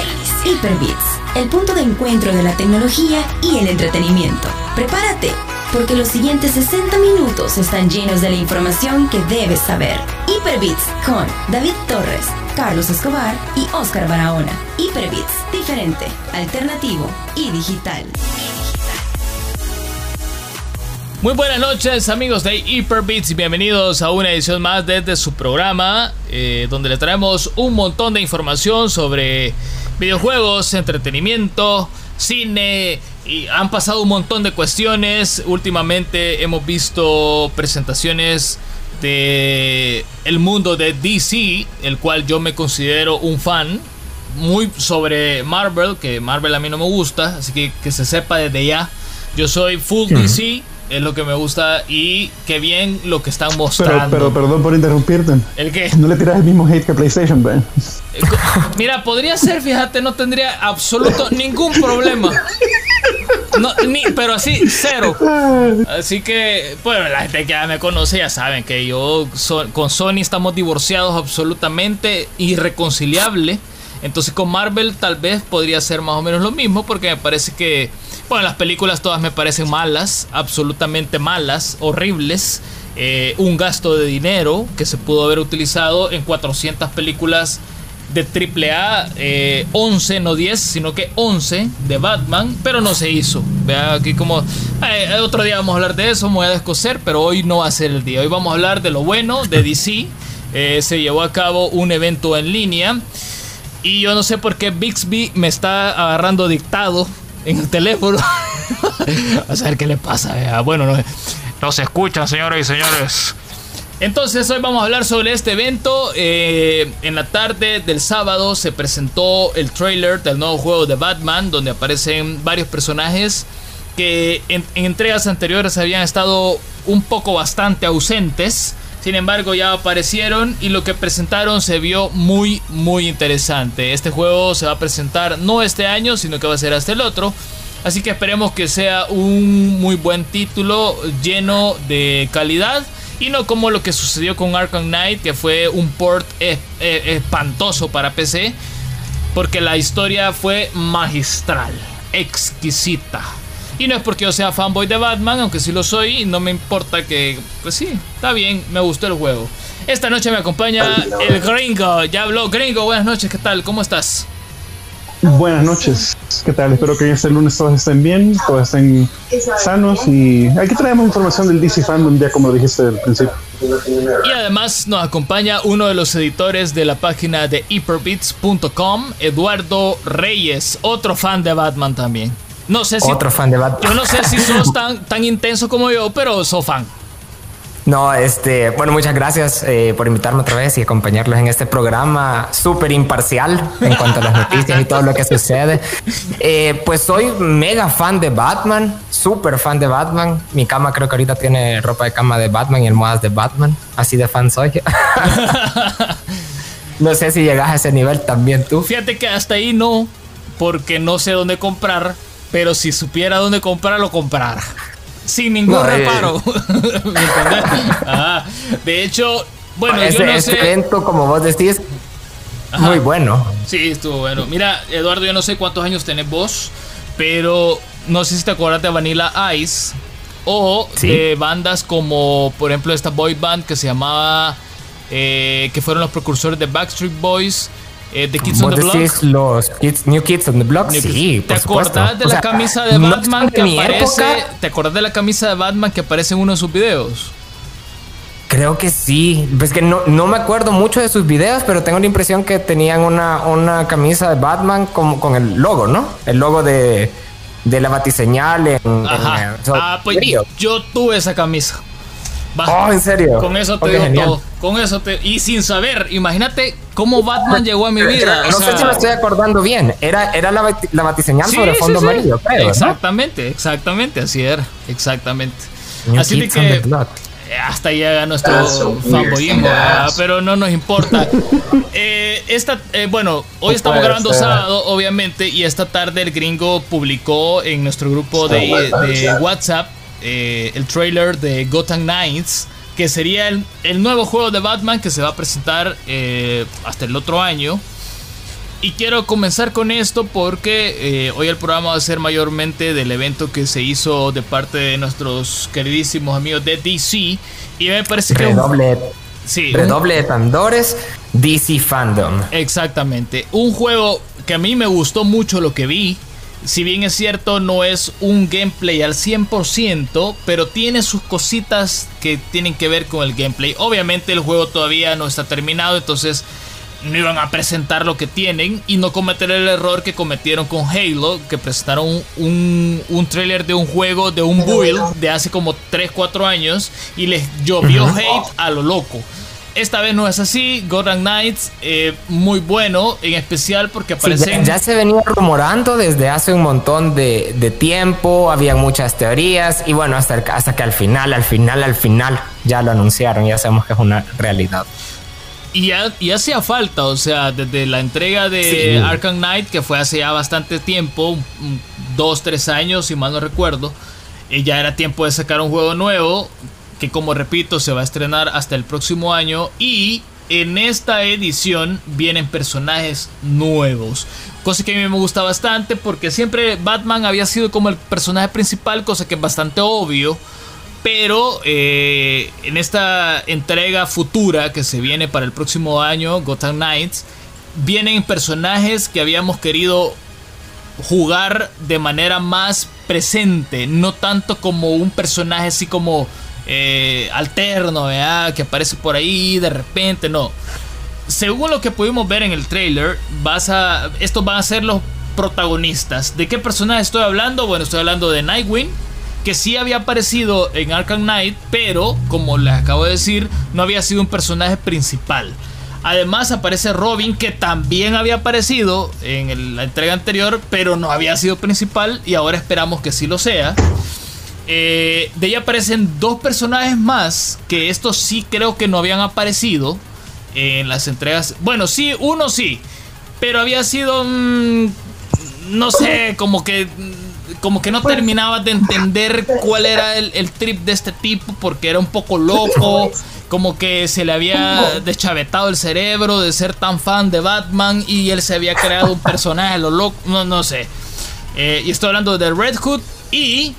inicia Hyperbits, el punto de encuentro de la tecnología y el entretenimiento. Prepárate, porque los siguientes 60 minutos están llenos de la información que debes saber. Hyperbits con David Torres, Carlos Escobar y Oscar Barahona. Hyperbits, diferente, alternativo y digital. Muy buenas noches amigos de Hyperbits y bienvenidos a una edición más desde su programa eh, donde le traemos un montón de información sobre videojuegos, entretenimiento, cine y han pasado un montón de cuestiones. Últimamente hemos visto presentaciones de el mundo de DC, el cual yo me considero un fan muy sobre Marvel, que Marvel a mí no me gusta, así que que se sepa desde ya. Yo soy full DC es lo que me gusta y qué bien lo que están mostrando. Pero, pero perdón por interrumpirte. ¿El qué? No le tiras el mismo hate que PlayStation. Eh, mira, podría ser, fíjate, no tendría absoluto ningún problema. No, ni, pero así, cero. Así que, bueno, la gente que ya me conoce ya saben que yo con Sony estamos divorciados absolutamente irreconciliable. Entonces con Marvel tal vez podría ser más o menos lo mismo porque me parece que bueno, las películas todas me parecen malas, absolutamente malas, horribles. Eh, un gasto de dinero que se pudo haber utilizado en 400 películas de AAA, eh, 11, no 10, sino que 11 de Batman, pero no se hizo. Vea aquí como... Eh, otro día vamos a hablar de eso, me voy a descoser, pero hoy no va a ser el día. Hoy vamos a hablar de lo bueno de DC. Eh, se llevó a cabo un evento en línea. Y yo no sé por qué Bixby me está agarrando dictado en el teléfono. a saber qué le pasa. Bueno, no, no se escuchan, señoras y señores. Entonces hoy vamos a hablar sobre este evento. Eh, en la tarde del sábado se presentó el trailer del nuevo juego de Batman, donde aparecen varios personajes que en entregas anteriores habían estado un poco bastante ausentes. Sin embargo, ya aparecieron y lo que presentaron se vio muy, muy interesante. Este juego se va a presentar no este año, sino que va a ser hasta el otro. Así que esperemos que sea un muy buen título lleno de calidad. Y no como lo que sucedió con Arkham Knight, que fue un port espantoso para PC. Porque la historia fue magistral, exquisita. Y no es porque yo sea fanboy de Batman, aunque sí lo soy, no me importa que, pues sí, está bien, me gustó el juego. Esta noche me acompaña el gringo, ya habló gringo, buenas noches, ¿qué tal? ¿Cómo estás? Buenas noches, ¿qué tal? Espero que este lunes todos estén bien, todos estén sanos y aquí traemos información del DC Fandom, ya como lo dijiste al principio. Y además nos acompaña uno de los editores de la página de hyperbits.com, Eduardo Reyes, otro fan de Batman también. No sé si. Otro fan de Batman. Yo no sé si sos tan, tan intenso como yo, pero sos fan. No, este, bueno, muchas gracias eh, por invitarme otra vez y acompañarlos en este programa súper imparcial en cuanto a las noticias y todo lo que sucede. Eh, pues soy mega fan de Batman, súper fan de Batman. Mi cama creo que ahorita tiene ropa de cama de Batman y almohadas de Batman. Así de fan soy. no sé si llegas a ese nivel también tú. Fíjate que hasta ahí no, porque no sé dónde comprar pero si supiera dónde comprar, lo comprara. Sin ningún eh. reparo. de hecho, bueno, yo no sé. evento, como vos decís, muy bueno. Sí, estuvo bueno. Mira, Eduardo, yo no sé cuántos años tenés vos, pero no sé si te acuerdas de Vanilla Ice o de bandas como, por ejemplo, esta boy band que se llamaba, eh, que fueron los precursores de Backstreet Boys eh, The Kids on the Block. los New Kids on the Block? sí, ¿Te acordás de la camisa de Batman que aparece? ¿Te acordás de la camisa de Batman que aparece en uno de sus videos? Creo que sí. Pues que no, no me acuerdo mucho de sus videos, pero tengo la impresión que tenían una, una camisa de Batman con, con el logo, ¿no? El logo de, de la batiseñal en, Ajá. ah, pues yo tuve esa camisa. oh, en serio. Con eso te digo todo. Con eso te. Y sin saber, imagínate cómo Batman llegó a mi vida. No sé si me estoy acordando bien. Era, era la, la batiseñal sobre fondo amarillo, Exactamente, exactamente. Así era. Exactamente. así que. Hasta llega nuestro fanboyismo, pero no nos importa. Eh, esta, eh, bueno, hoy estamos grabando sábado, obviamente, y esta tarde el gringo publicó en nuestro grupo de, de WhatsApp eh, el trailer de Gotham Knights, que sería el, nuevo juego de Batman que se va a presentar eh, hasta el otro año. Y quiero comenzar con esto porque eh, hoy el programa va a ser mayormente del evento que se hizo de parte de nuestros queridísimos amigos de DC. Y me parece que... Redoble, sí, redoble de tambores, DC Fandom. Exactamente. Un juego que a mí me gustó mucho lo que vi. Si bien es cierto, no es un gameplay al 100%, pero tiene sus cositas que tienen que ver con el gameplay. Obviamente el juego todavía no está terminado, entonces no iban a presentar lo que tienen y no cometer el error que cometieron con Halo, que presentaron un, un trailer de un juego, de un build de hace como 3-4 años y les llovió hate a lo loco. Esta vez no es así. Gotham Knights, eh, muy bueno, en especial porque aparecen. ya, se venía rumorando desde hace un montón de, de, tiempo, había muchas teorías, y bueno, hasta, hasta que al final, al final, al final, ya lo anunciaron, ya sabemos que es una realidad. Y, hacía falta, o sea, desde la entrega de Arkham Knight, que fue hace ya bastante tiempo, dos, tres años, si mal no recuerdo, y ya era tiempo de sacar un juego nuevo, que como repito, se va a estrenar hasta el próximo año. Y en esta edición vienen personajes nuevos. Cosa que a mí me gusta bastante porque siempre Batman había sido como el personaje principal, cosa que es bastante obvio. Pero eh, en esta entrega futura que se viene para el próximo año, Gotham Knights, vienen personajes que habíamos querido jugar de manera más presente, no tanto como un personaje así como eh, alterno, que aparece por ahí de repente, no. Según lo que pudimos ver en el trailer, estos van a ser los protagonistas. ¿De qué personaje estoy hablando? Bueno, estoy hablando de Nightwing, que sí había aparecido en Arkham Knight, pero como les acabo de decir, no había sido un personaje principal. Además aparece Robin, que también había aparecido en la entrega anterior, pero no había sido principal y ahora esperamos que sí lo sea. Eh, de ella aparecen dos personajes más, que estos sí creo que no habían aparecido en las entregas. Bueno, sí, uno sí, pero había sido... Mm, no sé, como que como que no terminabas de entender cuál era el, trip de este tipo porque era un poco loco, como que se le había deschavetado el cerebro de ser tan fan de Batman y él se había creado un personaje lo loco, no, no sé. Eh, y estoy hablando de Red Hood y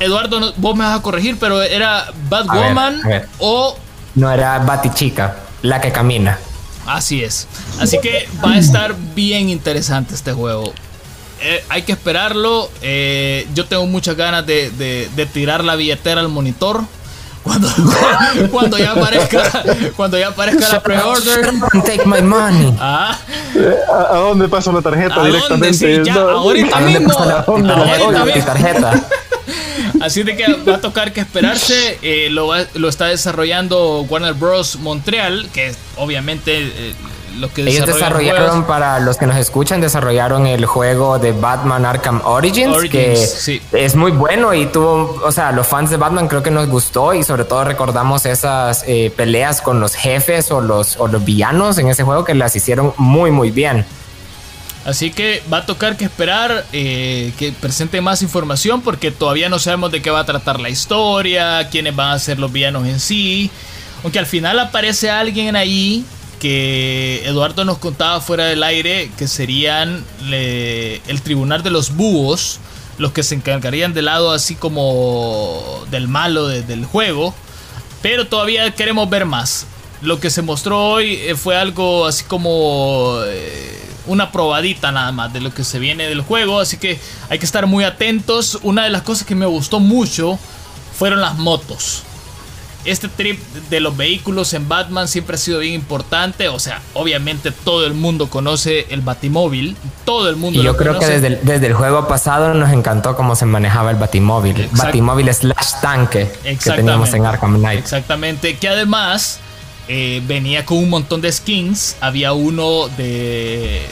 Eduardo, vos me vas a corregir, pero era Batwoman o no era Batichica, la que camina. Así es. Así que va a estar bien interesante este juego. Eh, hay que esperarlo. Eh, yo tengo muchas ganas de, tirar la billetera al monitor. Cuando, cuando ya aparezca cuando ya aparezca la pre-order take my money ah. ¿A, dónde paso la tarjeta directamente ya, ahorita mismo ahorita mismo. tarjeta Así de que va a tocar que esperarse. Eh, lo, lo, está desarrollando Warner Bros. Montreal, que obviamente lo que Ellos desarrollaron, para los que nos escuchan, desarrollaron el juego de Batman Arkham Origins, que es muy bueno y tuvo, o sea, los fans de Batman creo que nos gustó y sobre todo recordamos esas eh, peleas con los jefes o los, o los villanos en ese juego que las hicieron muy, muy bien. Así que va a tocar que esperar eh, que presente más información porque todavía no sabemos de qué va a tratar la historia, quiénes van a ser los villanos en sí. Aunque al final aparece alguien ahí que Eduardo nos contaba fuera del aire que serían el tribunal de los búhos, los que se encargarían del lado así como del malo del juego. Pero todavía queremos ver más. Lo que se mostró hoy eh, fue algo así como eh, una probadita nada más de lo que se viene del juego. Así que hay que estar muy atentos. Una de las cosas que me gustó mucho fueron las motos este trip de los vehículos en Batman siempre ha sido bien importante. O sea, obviamente todo el mundo conoce el Batimóvil. Todo el mundo y yo creo que desde el, desde el, juego pasado nos encantó cómo se manejaba el Batimóvil. Batimóvil slash tanque que teníamos en Arkham Knight. Exactamente. Que además eh, venía con un montón de skins. Había uno de.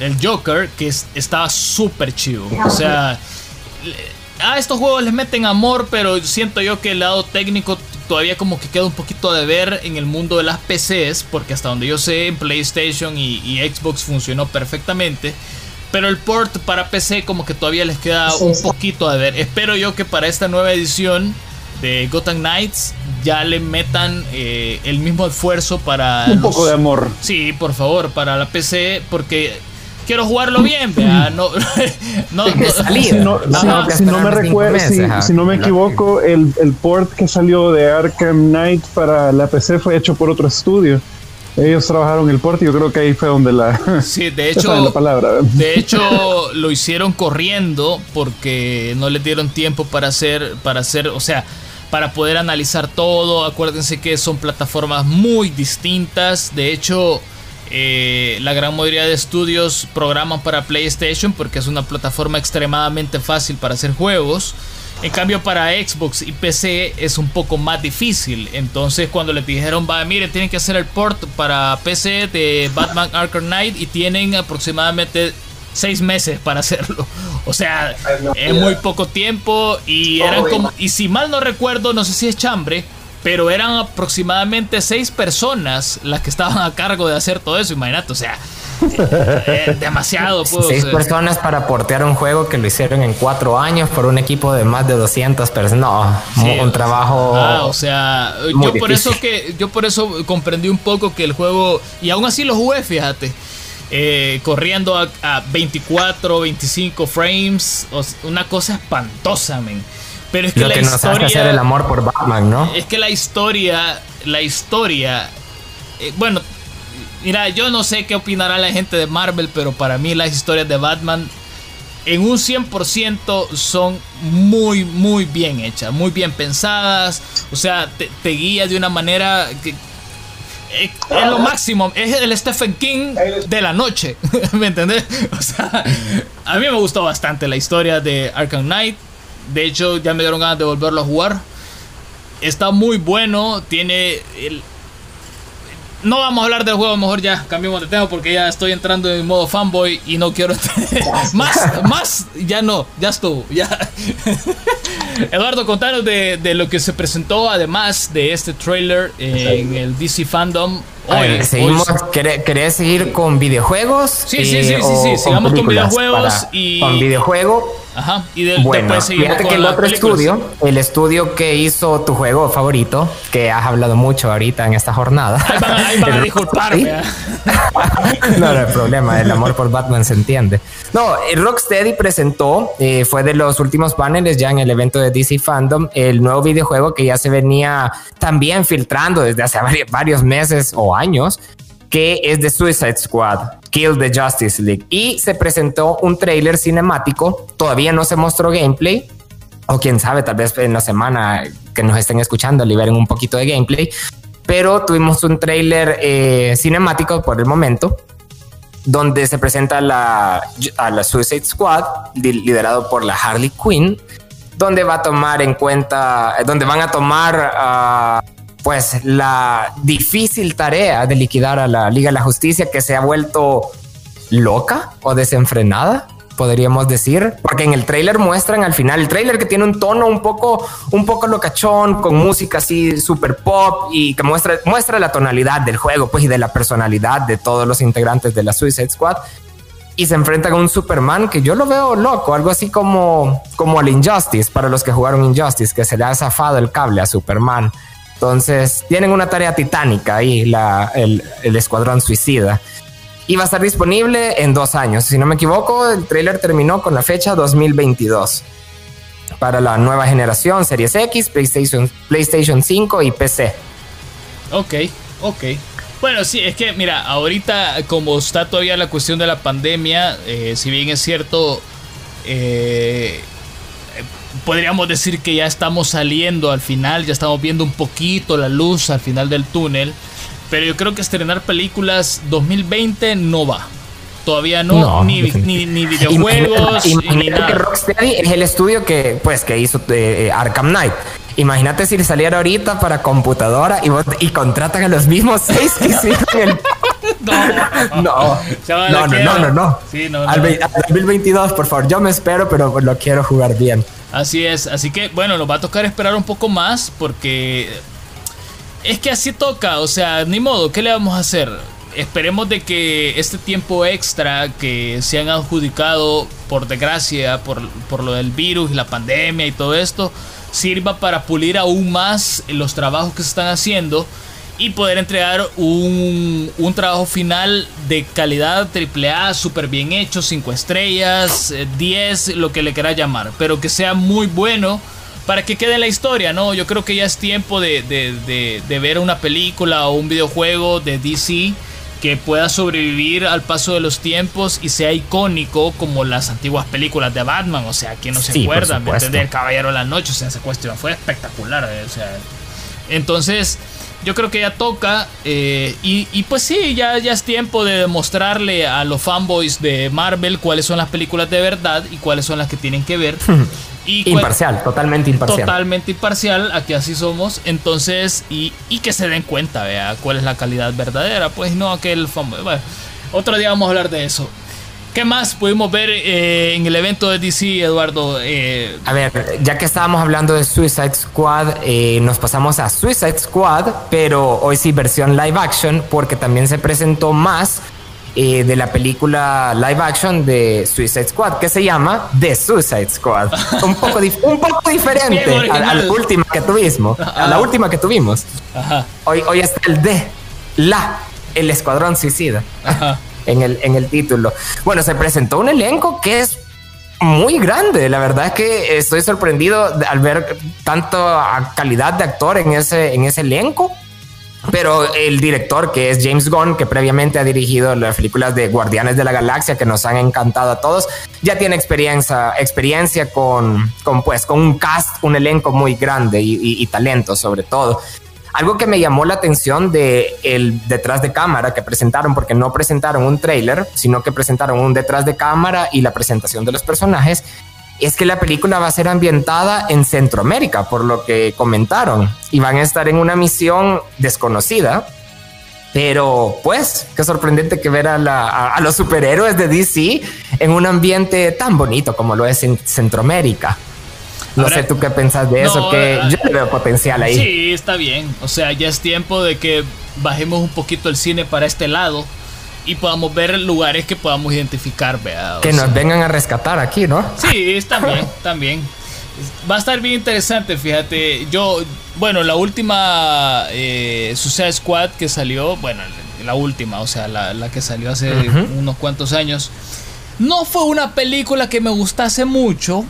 El Joker que estaba súper chido. O sea a estos juegos les meten amor, pero siento yo que el lado técnico todavía como que queda un poquito de ver en el mundo de las PCs, porque hasta donde yo sé en PlayStation y, Xbox funcionó perfectamente. Pero el port para PC como que todavía les queda un poquito de ver. Espero yo que para esta nueva edición de Gotham Knights ya le metan eh, el mismo esfuerzo para... Un poco de amor. Sí, por favor, para la PC, porque quiero jugarlo bien, vea. No, no, si no, si, no me recuerdo, si, no me equivoco, el, el port que salió de Arkham Knight para la PC fue hecho por otro estudio. Ellos trabajaron el port y yo creo que ahí fue donde la. Sí, de hecho. la palabra. De hecho, lo hicieron corriendo porque no les dieron tiempo para hacer. Para hacer. O sea, para poder analizar todo. Acuérdense que son plataformas muy distintas. De hecho, eh, la gran mayoría de estudios programan para PlayStation porque es una plataforma extremadamente fácil para hacer juegos. En cambio para Xbox y PC es un poco más difícil. Entonces cuando les dijeron, va, miren, tienen que hacer el port para PC de Batman Arkham Knight y tienen aproximadamente seis meses para hacerlo. O sea, es muy poco tiempo y eran como, y si mal no recuerdo, no sé si es chambre, pero eran aproximadamente seis personas las que estaban a cargo de hacer todo eso, imagínate, o sea, eh, demasiado. Pues, seis personas para portear un juego que lo hicieron en cuatro años por un equipo de más de 200 personas. No, un trabajo. Ah, o sea, yo por eso que yo por eso comprendí un poco que el juego y aún así lo jugué, fíjate. Eh, corriendo a, a, 24, 25 frames, una cosa espantosa, men. Pero es que Lo la que nos historia. hace hacer el amor por Batman, ¿no? Es que la historia. La historia. eh, bueno, mira, yo no sé qué opinará la gente de Marvel, pero para mí las historias de Batman. En un 100% son muy, muy bien hechas, muy bien pensadas. O sea, te, te guía de una manera que, eh, es lo máximo, es el Stephen King de la noche, ¿me entendés? O sea, a mí me gustó bastante la historia de Arkham Knight. De hecho, ya me dieron ganas de volverlo a jugar. Está muy bueno, tiene. No vamos a hablar del juego, mejor ya cambiemos de tema porque ya estoy entrando en modo fanboy y no quiero... más, más, ya no, ya estuvo, ya... Eduardo, contanos de, de, lo que se presentó además de este trailer en el DC Fandom. Hoy, ver, seguimos, hoy... ¿querés, seguir con videojuegos? Sí, sí, sí, sí, sí, sigamos con videojuegos y... Con videojuego. Ajá, y de, bueno, después seguimos fíjate con que el otro películas. estudio, el estudio que hizo tu juego favorito, que has hablado mucho ahorita en esta jornada. Ahí van, ahí van a disculparme. ¿eh? no, no hay problema, el amor por Batman se entiende. No, Rocksteady presentó, eh, fue de los últimos paneles ya en el evento de DC Fandom, el nuevo videojuego que ya se venía también filtrando desde hace varios meses o años, que es de Suicide Squad, Kill the Justice League. Y se presentó un trailer cinemático, todavía no se mostró gameplay, o quién sabe, tal vez en la semana que nos estén escuchando liberen un poquito de gameplay, pero tuvimos un trailer eh, cinemático por el momento donde se presenta la, a la Suicide Squad, liderado por la Harley Quinn, donde va a tomar en cuenta, donde van a tomar uh, pues la difícil tarea de liquidar a la Liga de la Justicia que se ha vuelto loca o desenfrenada podríamos decir, porque en el trailer muestran al final el trailer que tiene un tono un poco, un poco locachón, con música así super pop y que muestra, muestra la tonalidad del juego, pues y de la personalidad de todos los integrantes de la Suicide Squad. Y se enfrentan a un Superman que yo lo veo loco, algo así como, como al Injustice, para los que jugaron Injustice, que se le ha zafado el cable a Superman. Entonces, tienen una tarea titánica ahí, la, el, Escuadrón Suicida y va a estar disponible en dos años. Si no me equivoco, el trailer terminó con la fecha 2022 para la nueva generación, Series X, PlayStation, PlayStation 5 y PC. Ok, ok. Bueno, sí, es que mira, ahorita como está todavía la cuestión de la pandemia, eh, si bien es cierto, eh, podríamos decir que ya estamos saliendo al final, ya estamos viendo un poquito la luz al final del túnel. Pero yo creo que estrenar películas 2020 no va. Todavía no, no ni, ni, ni, videojuegos, imagínate, ni nada. que Rocksteady es el estudio que, pues, que hizo eh, Arkham Knight. Imagínate si saliera ahorita para computadora y, y contratan a los mismos seis que hicieron el... No, no, no, no, no, no, no. Sí, no, al, al 2022, por favor. Yo me espero, pero lo quiero jugar bien. Así es, así que bueno, nos va a tocar esperar un poco más porque es que así toca, o sea, ni modo, ¿qué le vamos a hacer? Esperemos de que este tiempo extra que se han adjudicado, por desgracia, por, por lo del virus y la pandemia y todo esto, sirva para pulir aún más los trabajos que se están haciendo y poder entregar un, un trabajo final de calidad AAA, súper bien hecho, 5 estrellas, 10, eh, lo que le quiera llamar, pero que sea muy bueno para que quede en la historia, ¿no? Yo creo que ya es tiempo de, de, de, ver una película o un videojuego de DC que pueda sobrevivir al paso de los tiempos y sea icónico como las antiguas películas de Batman. O sea, quien no se acuerda, ¿me El Caballero de la Noche, o sea, esa cuestión fue espectacular. Eh, o sea, entonces, yo creo que ya toca. Eh, y, pues sí, ya, ya es tiempo de demostrarle a los fanboys de Marvel cuáles son las películas de verdad y cuáles son las que tienen que ver. imparcial, totalmente imparcial. Totalmente imparcial, aquí así somos. Entonces, y, que se den cuenta, vea, cuál es la calidad verdadera. Pues no aquel fanboy. Bueno, otro día vamos a hablar de eso. ¿Qué más pudimos ver eh, en el evento de DC, Eduardo? Eh, a ver, ya que estábamos hablando de Suicide Squad, eh, nos pasamos a Suicide Squad, pero hoy sí versión live action, porque también se presentó más de la película live action de Suicide Squad, que se llama The Suicide Squad. un, poco un poco diferente a, la última que tuvimos. A la última que tuvimos. Hoy, hoy está el de la, el Escuadrón Suicida. Ajá en el, en el título. Bueno, se presentó un elenco que es muy grande. La verdad es que estoy sorprendido al ver tanto calidad de actor en ese, en ese elenco. Pero el director, que es James Gunn, que previamente ha dirigido las películas de Guardianes de la Galaxia, que nos han encantado a todos, ya tiene experiencia, experiencia con, con, pues, con un cast, un elenco muy grande y, y talento sobre todo. Algo que me llamó la atención de el detrás de cámara que presentaron, porque no presentaron un trailer, sino que presentaron un detrás de cámara y la presentación de los personajes, es que la película va a ser ambientada en Centroamérica, por lo que comentaron, y van a estar en una misión desconocida. Pero pues, qué sorprendente que ver a, los superhéroes de DC en un ambiente tan bonito como lo es en Centroamérica. No sé tú qué pensás de eso, que yo le veo potencial ahí. Sí, está bien. O sea, ya es tiempo de que bajemos un poquito el cine para este lado y podamos ver lugares que podamos identificar. que nos vengan a rescatar aquí, ¿no? Sí, está bien, también. Va a estar bien interesante, fíjate. Yo, bueno, la última eh, Suicide Squad que salió, bueno, la última, o sea, la, que salió hace unos cuantos años, no fue una película que me gustase mucho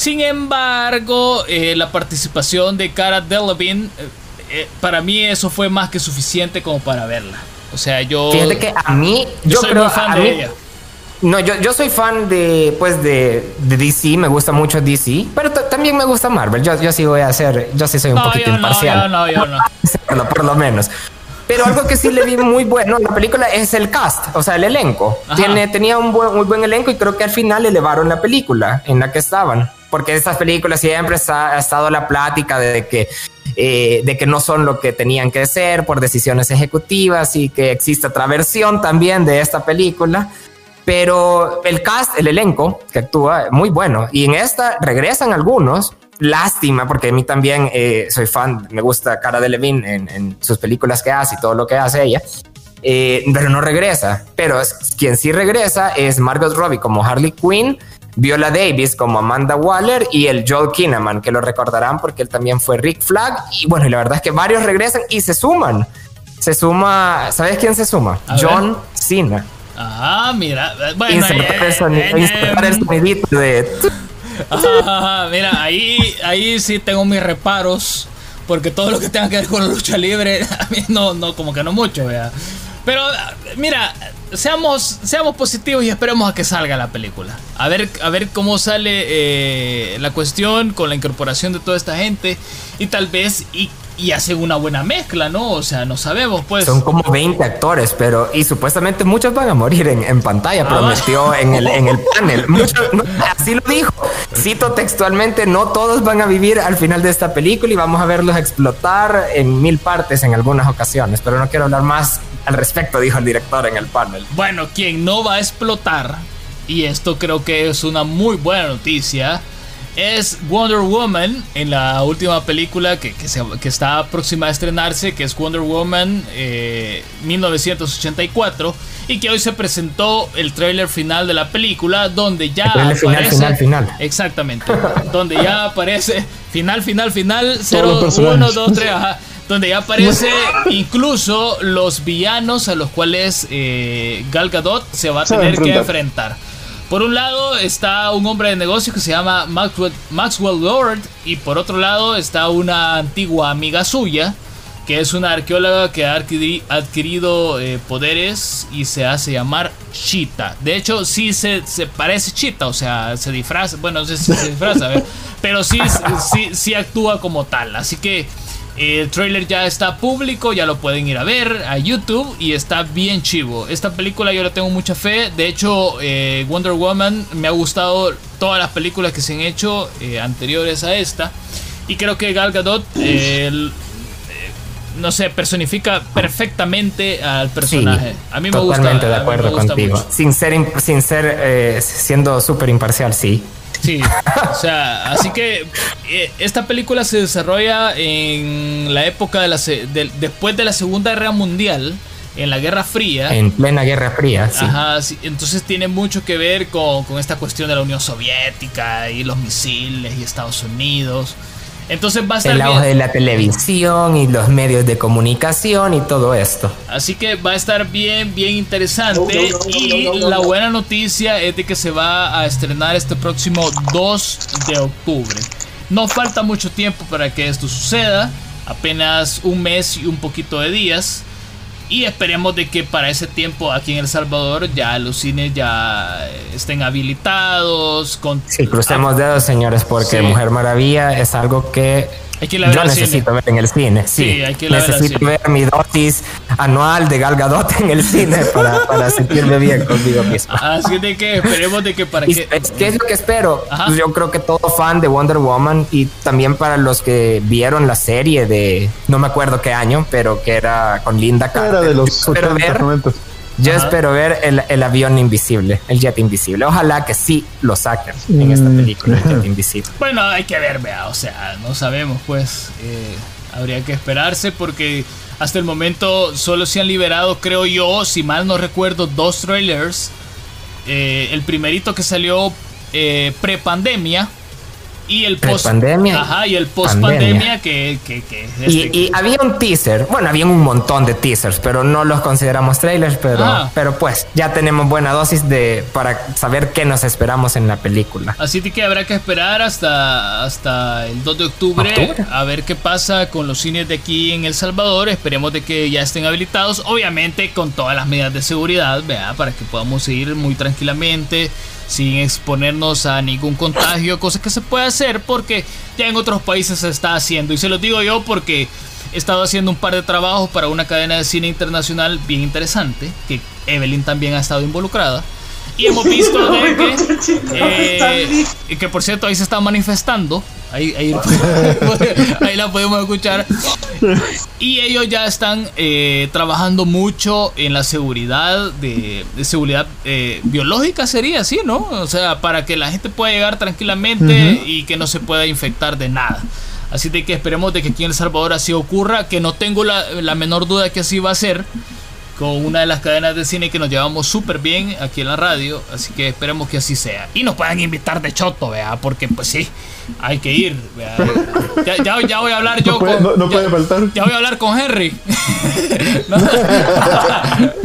sin embargo, eh, la participación de Cara Delevingne, eh, eh, para mí eso fue más que suficiente como para verla. O sea, yo. Fíjate que a mí, yo, soy creo, fan de ella. No, yo, yo soy fan de, pues, de, de DC, me gusta mucho DC, pero también me gusta Marvel. Yo, yo sí voy a hacer, yo sí soy un poquito imparcial. No, yo no, yo no. por lo menos. Pero algo que sí le vi muy bueno en la película es el cast, o sea, el elenco. Tiene, tenía un buen, muy buen elenco y creo que al final elevaron la película en la que estaban porque estas películas siempre ha, estado la plática de que, eh, de que no son lo que tenían que ser por decisiones ejecutivas y que existe otra versión también de esta película. Pero el cast, el elenco que actúa, muy bueno. Y en esta regresan algunos. Lástima, porque a mí también eh, soy fan, me gusta Cara de Levine en, sus películas que hace y todo lo que hace ella. Eh, pero no regresa. Pero quien sí regresa es Margot Robbie como Harley Quinn Viola Davis como Amanda Waller y el Joel Kinnaman, que lo recordarán porque él también fue Rick Flag. Y bueno, la verdad es que varios regresan y se suman. Se suma, ¿sabes quién se suma? John Cena. Ah, mira, bueno, mira, ahí, ahí sí tengo mis reparos, porque todo lo que tenga que ver con la lucha libre, a mí no, no, como que no mucho, vea. Pero, mira, seamos, seamos positivos y esperemos a que salga la película. A ver, a ver cómo sale eh, la cuestión con la incorporación de toda esta gente. Y tal vez, y hacen una buena mezcla, ¿no? O sea, no sabemos, pues. Son como 20 actores, pero. Y supuestamente muchos van a morir en, pantalla, ah. prometió en, el, en el panel. así lo dijo. Cito textualmente: no todos van a vivir al final de esta película y vamos a verlos explotar en mil partes en algunas ocasiones. Pero no quiero hablar más al respecto, dijo el director en el panel. Bueno, quien no va a explotar, y esto creo que es una muy buena noticia, es Wonder Woman en la última película que, que, está próxima a estrenarse, que es Wonder Woman 1984, eh, y que hoy se presentó el tráiler final de la película, donde ya aparece... Final, final, final. Exactamente, donde ya aparece final, final, final, 0, 1, 2, 3, ajá donde ya aparece incluso los villanos a los cuales eh, Gal Gadot se va a tener que enfrentar. Por un lado está un hombre de negocios que se llama Maxwell, Lord y por otro lado está una antigua amiga suya que es una arqueóloga que ha adquirido eh, poderes y se hace llamar Cheetah. De hecho, sí se, parece Cheetah, o sea, se disfraza, bueno, no sé si se disfraza, pero sí, sí, sí actúa como tal. Así que el trailer ya está público, ya lo pueden ir a ver a YouTube y está bien chivo. Esta película yo le tengo mucha fe. De hecho, eh, Wonder Woman me ha gustado todas las películas que se han hecho eh, anteriores a esta. Y creo que Gal Gadot, eh, no sé, personifica perfectamente al personaje. a mí me gusta. Totalmente de acuerdo contigo. Sin ser, sin ser siendo súper imparcial, sí. Sí, o sea, así que eh, esta película se desarrolla en la época de la después de la Segunda Guerra Mundial, en la Guerra Fría. En plena Guerra Fría, sí. Ajá, sí, entonces tiene mucho que ver con, con esta cuestión de la Unión Soviética y los misiles y Estados Unidos. Entonces va a estar el auge de la televisión y los medios de comunicación y todo esto. Así que va a estar bien, bien interesante. y la buena noticia es de que se va a estrenar este próximo 2 de octubre. No falta mucho tiempo para que esto suceda. Apenas un mes y un poquito de días. Y esperemos de que para ese tiempo aquí en El Salvador ya los cines ya estén habilitados. Con... Sí, crucemos dedos, señores, porque Mujer Maravilla es algo que yo necesito ver en el cine. Sí, hay que necesito ver, mi dosis anual de Gal Gadot en el cine para, sentirme bien conmigo mismo. Así de que esperemos de que para que... ¿Qué es lo que espero? Pues yo creo que todo fan de Wonder Woman y también para los que vieron la serie de no me acuerdo qué año, pero que era con Linda Carter. Era de los 80, yo espero ver el, avión invisible, el jet invisible. Ojalá que sí lo saquen en esta mm. película, el jet invisible. Bueno, hay que ver, vea, o sea, no sabemos, pues. Eh, habría que esperarse porque hasta el momento solo se han liberado, creo yo, si mal no recuerdo, dos trailers. Eh, el primerito que salió eh, pre-pandemia y el post pandemia ajá y el post pandemia, que, que, que este y, había un teaser bueno había un montón de teasers pero no los consideramos trailers pero ah. pero pues ya tenemos buena dosis de para saber qué nos esperamos en la película. Así que habrá que esperar hasta hasta el 2 de octubre, a ver qué pasa con los cines de aquí en El Salvador. Esperemos de que ya estén habilitados obviamente con todas las medidas de seguridad vea para que podamos ir muy tranquilamente sin exponernos a ningún contagio, cosa que se puede hacer porque ya en otros países se está haciendo. Y se lo digo yo porque he estado haciendo un par de trabajos para una cadena de cine internacional bien interesante, que Evelyn también ha estado involucrada. Y hemos visto que, eh, que por cierto ahí se está manifestando Ahí, ahí, la podemos escuchar. Y ellos ya están eh, trabajando mucho en la seguridad, de, seguridad eh, biológica sería así, ¿no? O sea, para que la gente pueda llegar tranquilamente y que no se pueda infectar de nada. Así de que esperemos de que aquí en El Salvador así ocurra, que no tengo la, la menor duda que así va a ser con una de las cadenas de cine que nos llevamos súper bien aquí en la radio, así que esperemos que así sea. Y nos puedan invitar de choto, vea, porque pues sí, hay que ir. Ya, ya, voy a hablar yo con. No, puede faltar. Ya voy a hablar con Henry.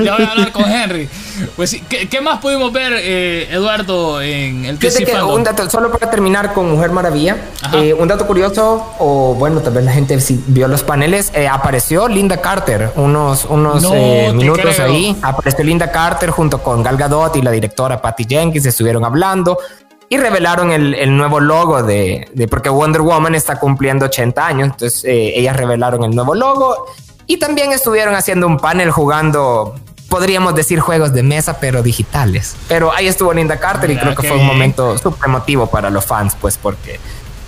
ya voy a hablar con Henry. Pues sí, ¿qué, más pudimos ver, eh, Eduardo, en el que un dato, Solo para terminar con Mujer Maravilla, eh, un dato curioso, o bueno, tal vez la gente si vio los paneles, eh, apareció Linda Carter unos, unos minutos ahí. Apareció Linda Carter junto con Gal Gadot y la directora Patty Jenkins, estuvieron hablando y revelaron el, nuevo logo de, porque Wonder Woman está cumpliendo 80 años, entonces eh, ellas revelaron el nuevo logo y también estuvieron haciendo un panel jugando, podríamos decir juegos de mesa, pero digitales. Pero ahí estuvo Linda Carter y creo que fue un momento súper emotivo para los fans, pues porque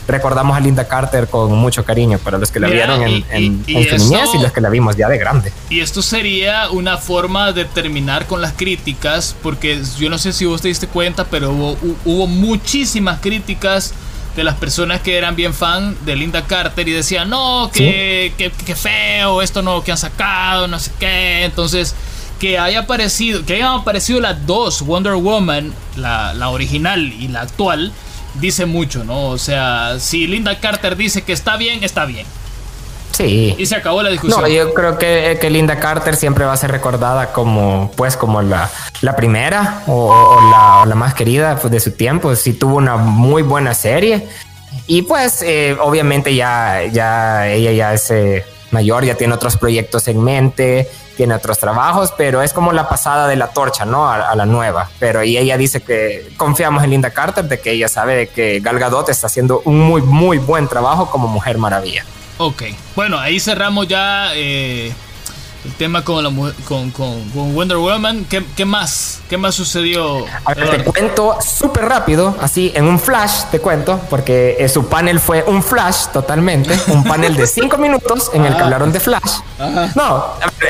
recordamos a Linda Carter con mucho cariño para los que la vieron en, su niñez y los que la vimos ya de grande. Y esto sería una forma de terminar con las críticas, porque yo no sé si vos te diste cuenta, pero hubo, hubo muchísimas críticas de las personas que eran bien fan de Linda Carter y decían, no, que, que, feo, esto no que han sacado, no sé qué. Entonces, que haya aparecido, que hayan aparecido las dos, Wonder Woman, la, la original y la actual, dice mucho, ¿no? O sea, si Linda Carter dice que está bien, está bien. Sí. Y se acabó la discusión. No, yo creo que, que, Linda Carter siempre va a ser recordada como, pues, como la, la primera o, la, la, más querida pues, de su tiempo. Sí tuvo una muy buena serie. Y pues, eh, obviamente ya, ya ella ya es eh, mayor, ya tiene otros proyectos en mente, tiene otros trabajos, pero es como la pasada de la torcha, ¿no? A, la nueva. Pero y ella dice que confiamos en Linda Carter, de que ella sabe de que Gal Gadot está haciendo un muy, muy buen trabajo como Mujer Maravilla. Ok, bueno, ahí cerramos ya eh, el tema con, la, con, con, con Wonder Woman. ¿Qué, ¿Qué, más? ¿Qué más sucedió? A ver, te cuento súper rápido, así en un flash te cuento, porque eh, su panel fue un flash totalmente, un panel de cinco minutos en el que hablaron de Flash. No,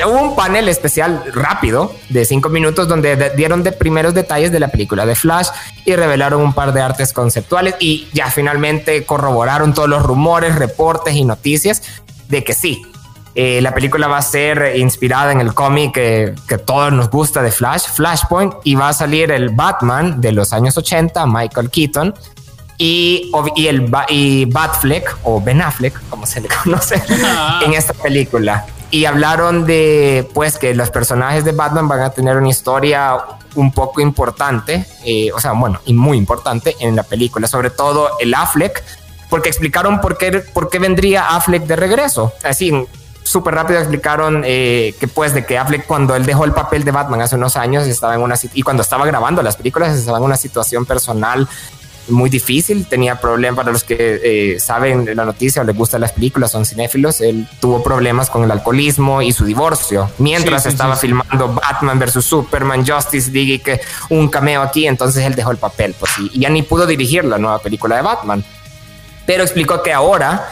hubo un panel especial rápido de cinco minutos donde dieron de primeros detalles de la película de Flash y revelaron un par de artes conceptuales y ya finalmente corroboraron todos los rumores, reportes y noticias de que sí, eh, la película va a ser inspirada en el cómic que, que, todos nos gusta de Flash, Flashpoint, y va a salir el Batman de los años 80, Michael Keaton, y, y el y Batfleck, o Ben Affleck, como se le conoce, en esta película. Y hablaron de, pues, que los personajes de Batman van a tener una historia un poco importante, eh, o sea, bueno, y muy importante en la película, sobre todo el Affleck, porque explicaron por qué, por qué vendría Affleck de regreso. Así, súper rápido explicaron eh, que pues de que Affleck cuando él dejó el papel de Batman hace unos años estaba en una y cuando estaba grabando las películas estaba en una situación personal muy difícil, tenía problemas para los que eh, saben la noticia o les gustan las películas, son cinéfilos, él tuvo problemas con el alcoholismo y su divorcio, mientras sí, sí, estaba sí, filmando Batman versus Superman, Justice League y que un cameo aquí, entonces él dejó el papel, pues y, y ya ni pudo dirigir la nueva película de Batman. Pero explicó que ahora